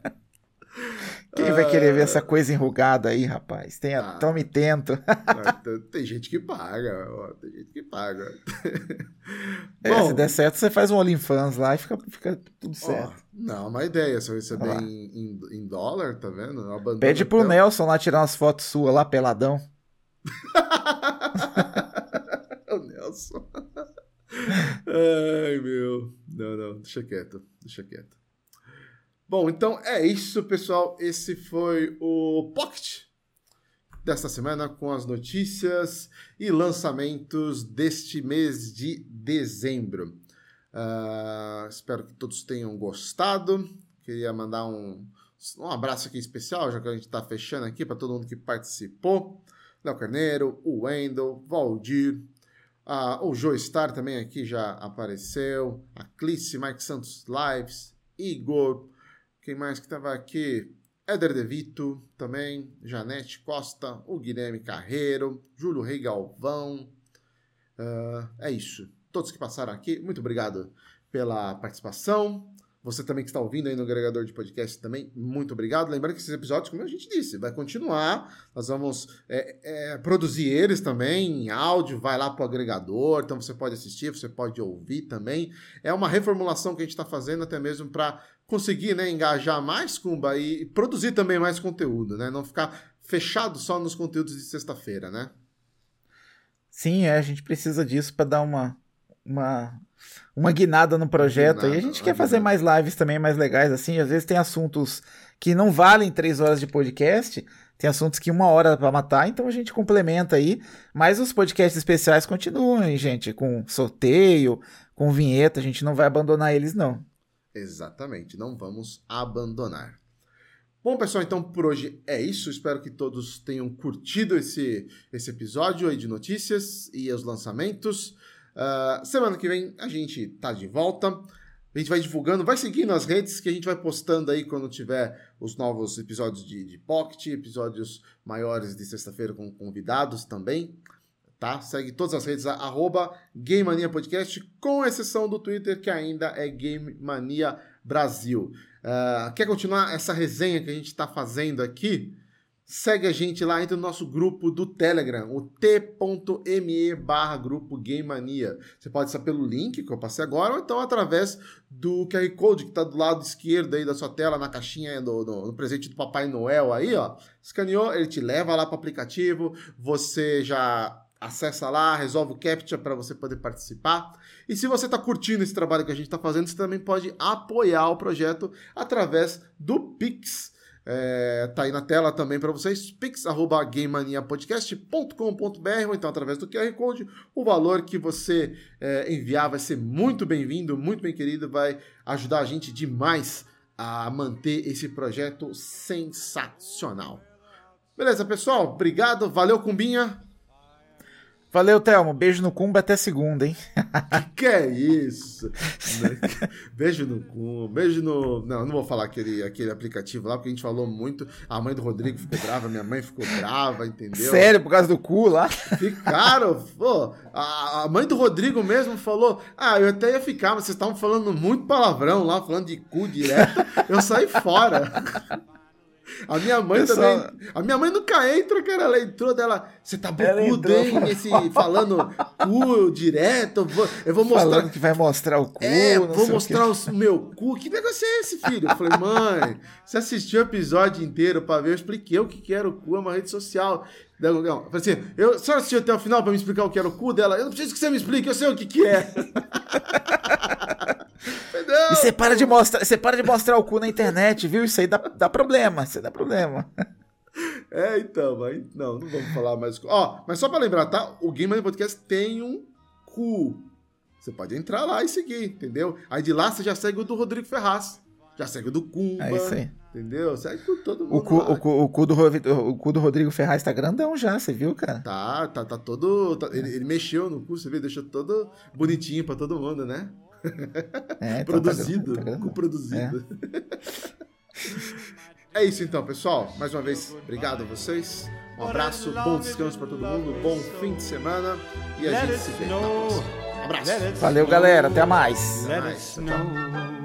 Quem vai querer ver essa coisa enrugada aí, rapaz? Tem a ah, Tome Tento.
tem gente que paga, ó, tem gente que paga.
É, Bom, se der certo, você faz um OnlyFans lá e fica, fica tudo certo. Ó,
não, uma ideia. Se eu receber em, em, em, dólar, tá vendo?
Pede pro Nelson lá tirar umas fotos suas lá, peladão.
o Nelson. Ai, meu. Não, não, deixa quieto, deixa quieto. Bom, então é isso, pessoal. Esse foi o Pocket desta semana com as notícias e lançamentos deste mês de dezembro. Uh, espero que todos tenham gostado. Queria mandar um, um abraço aqui especial, já que a gente está fechando aqui, para todo mundo que participou. Léo Carneiro, o Wendel, Valdir, uh, o Joe Star também aqui já apareceu, a Clice, Mike Santos Lives, Igor, quem mais que estava aqui? Éder De Vito também, Janete Costa, o Guilherme Carreiro, Júlio Rei Galvão. Uh, é isso. Todos que passaram aqui, muito obrigado pela participação. Você também que está ouvindo aí no agregador de podcast também, muito obrigado. Lembrando que esses episódios, como a gente disse, vai continuar. Nós vamos é, é, produzir eles também em áudio, vai lá para o agregador, então você pode assistir, você pode ouvir também. É uma reformulação que a gente está fazendo até mesmo para conseguir né, engajar mais Kumba e produzir também mais conteúdo, né? Não ficar fechado só nos conteúdos de sexta-feira, né?
Sim, é, a gente precisa disso para dar uma, uma uma guinada no projeto. Guinada, e a gente quer fazer mais lives também mais legais, assim. Às vezes tem assuntos que não valem três horas de podcast, tem assuntos que uma hora para matar, então a gente complementa aí. Mas os podcasts especiais continuam, gente, com sorteio, com vinheta, a gente não vai abandonar eles, não.
Exatamente, não vamos abandonar. Bom, pessoal, então por hoje é isso. Espero que todos tenham curtido esse, esse episódio aí de notícias e os lançamentos. Uh, semana que vem a gente tá de volta. A gente vai divulgando, vai seguindo as redes que a gente vai postando aí quando tiver os novos episódios de, de Pocket, episódios maiores de sexta-feira com convidados também. Tá? Segue todas as redes, arroba Game Mania Podcast, com exceção do Twitter, que ainda é Game Mania Brasil. Uh, quer continuar essa resenha que a gente está fazendo aqui? Segue a gente lá, entra no nosso grupo do Telegram, o t.me barra grupo Game Mania. Você pode ser pelo link que eu passei agora, ou então através do QR Code que está do lado esquerdo aí da sua tela, na caixinha do, do, do presente do Papai Noel aí, ó. Escaneou, ele te leva lá para o aplicativo, você já acessa lá, resolve o CAPTCHA para você poder participar. E se você está curtindo esse trabalho que a gente está fazendo, você também pode apoiar o projeto através do Pix. É, tá aí na tela também para vocês, pix.gamemaniapodcast.com.br ou então através do QR Code. O valor que você é, enviar vai ser muito bem-vindo, muito bem querido, vai ajudar a gente demais a manter esse projeto sensacional. Beleza, pessoal? Obrigado, valeu, Cumbinha.
Valeu, Thelmo. Beijo no cumba até segunda, hein?
que é isso? beijo no cumba, beijo no. Não, não vou falar aquele, aquele aplicativo lá, porque a gente falou muito. A mãe do Rodrigo ficou brava, minha mãe ficou brava, entendeu?
Sério, por causa do cu lá?
Ficaram, pô. A, a mãe do Rodrigo mesmo falou: Ah, eu até ia ficar, mas vocês estavam falando muito palavrão lá, falando de cu direto. Eu saí fora. A minha mãe eu também. A minha mãe nunca entra, cara. Ela entrou dela. Você tá bocudo, hein? Falando cu direto. Eu vou, eu vou mostrar. Falando
que vai mostrar o cu.
É, vou mostrar o, o meu cu. Que negócio é esse, filho? Eu falei, mãe, você assistiu o episódio inteiro pra ver? Eu expliquei o que era o cu, é uma rede social. Não, não. Falei assim, eu só assistiu até o final pra me explicar o que era o cu dela. Eu não preciso que você me explique, eu sei o que, que é.
E você para de mostrar, você para de mostrar o cu na internet, viu? Isso aí dá, dá problema, isso aí dá problema.
É, então, mas não, não vamos falar mais. Ó, mas só pra lembrar, tá? O Game Podcast tem um cu. Você pode entrar lá e seguir, entendeu? Aí de lá você já segue o do Rodrigo Ferraz. Já segue o do Cumba. É isso aí. Entendeu? Segue todo mundo.
O cu, o cu, o, cu do, o cu do Rodrigo Ferraz tá grandão já, você viu, cara?
Tá, tá, tá todo. Tá, ele, ele, mexeu no cu, você viu? Deixou todo bonitinho pra todo mundo, né? É, produzido. Tá, produzido. É. é. isso então, pessoal. Mais uma vez, obrigado a vocês. Um abraço, bom descanso para todo mundo, bom fim de semana e a gente se vê na próxima. Um abraço.
Valeu, galera. Até mais. Até mais. Tchau.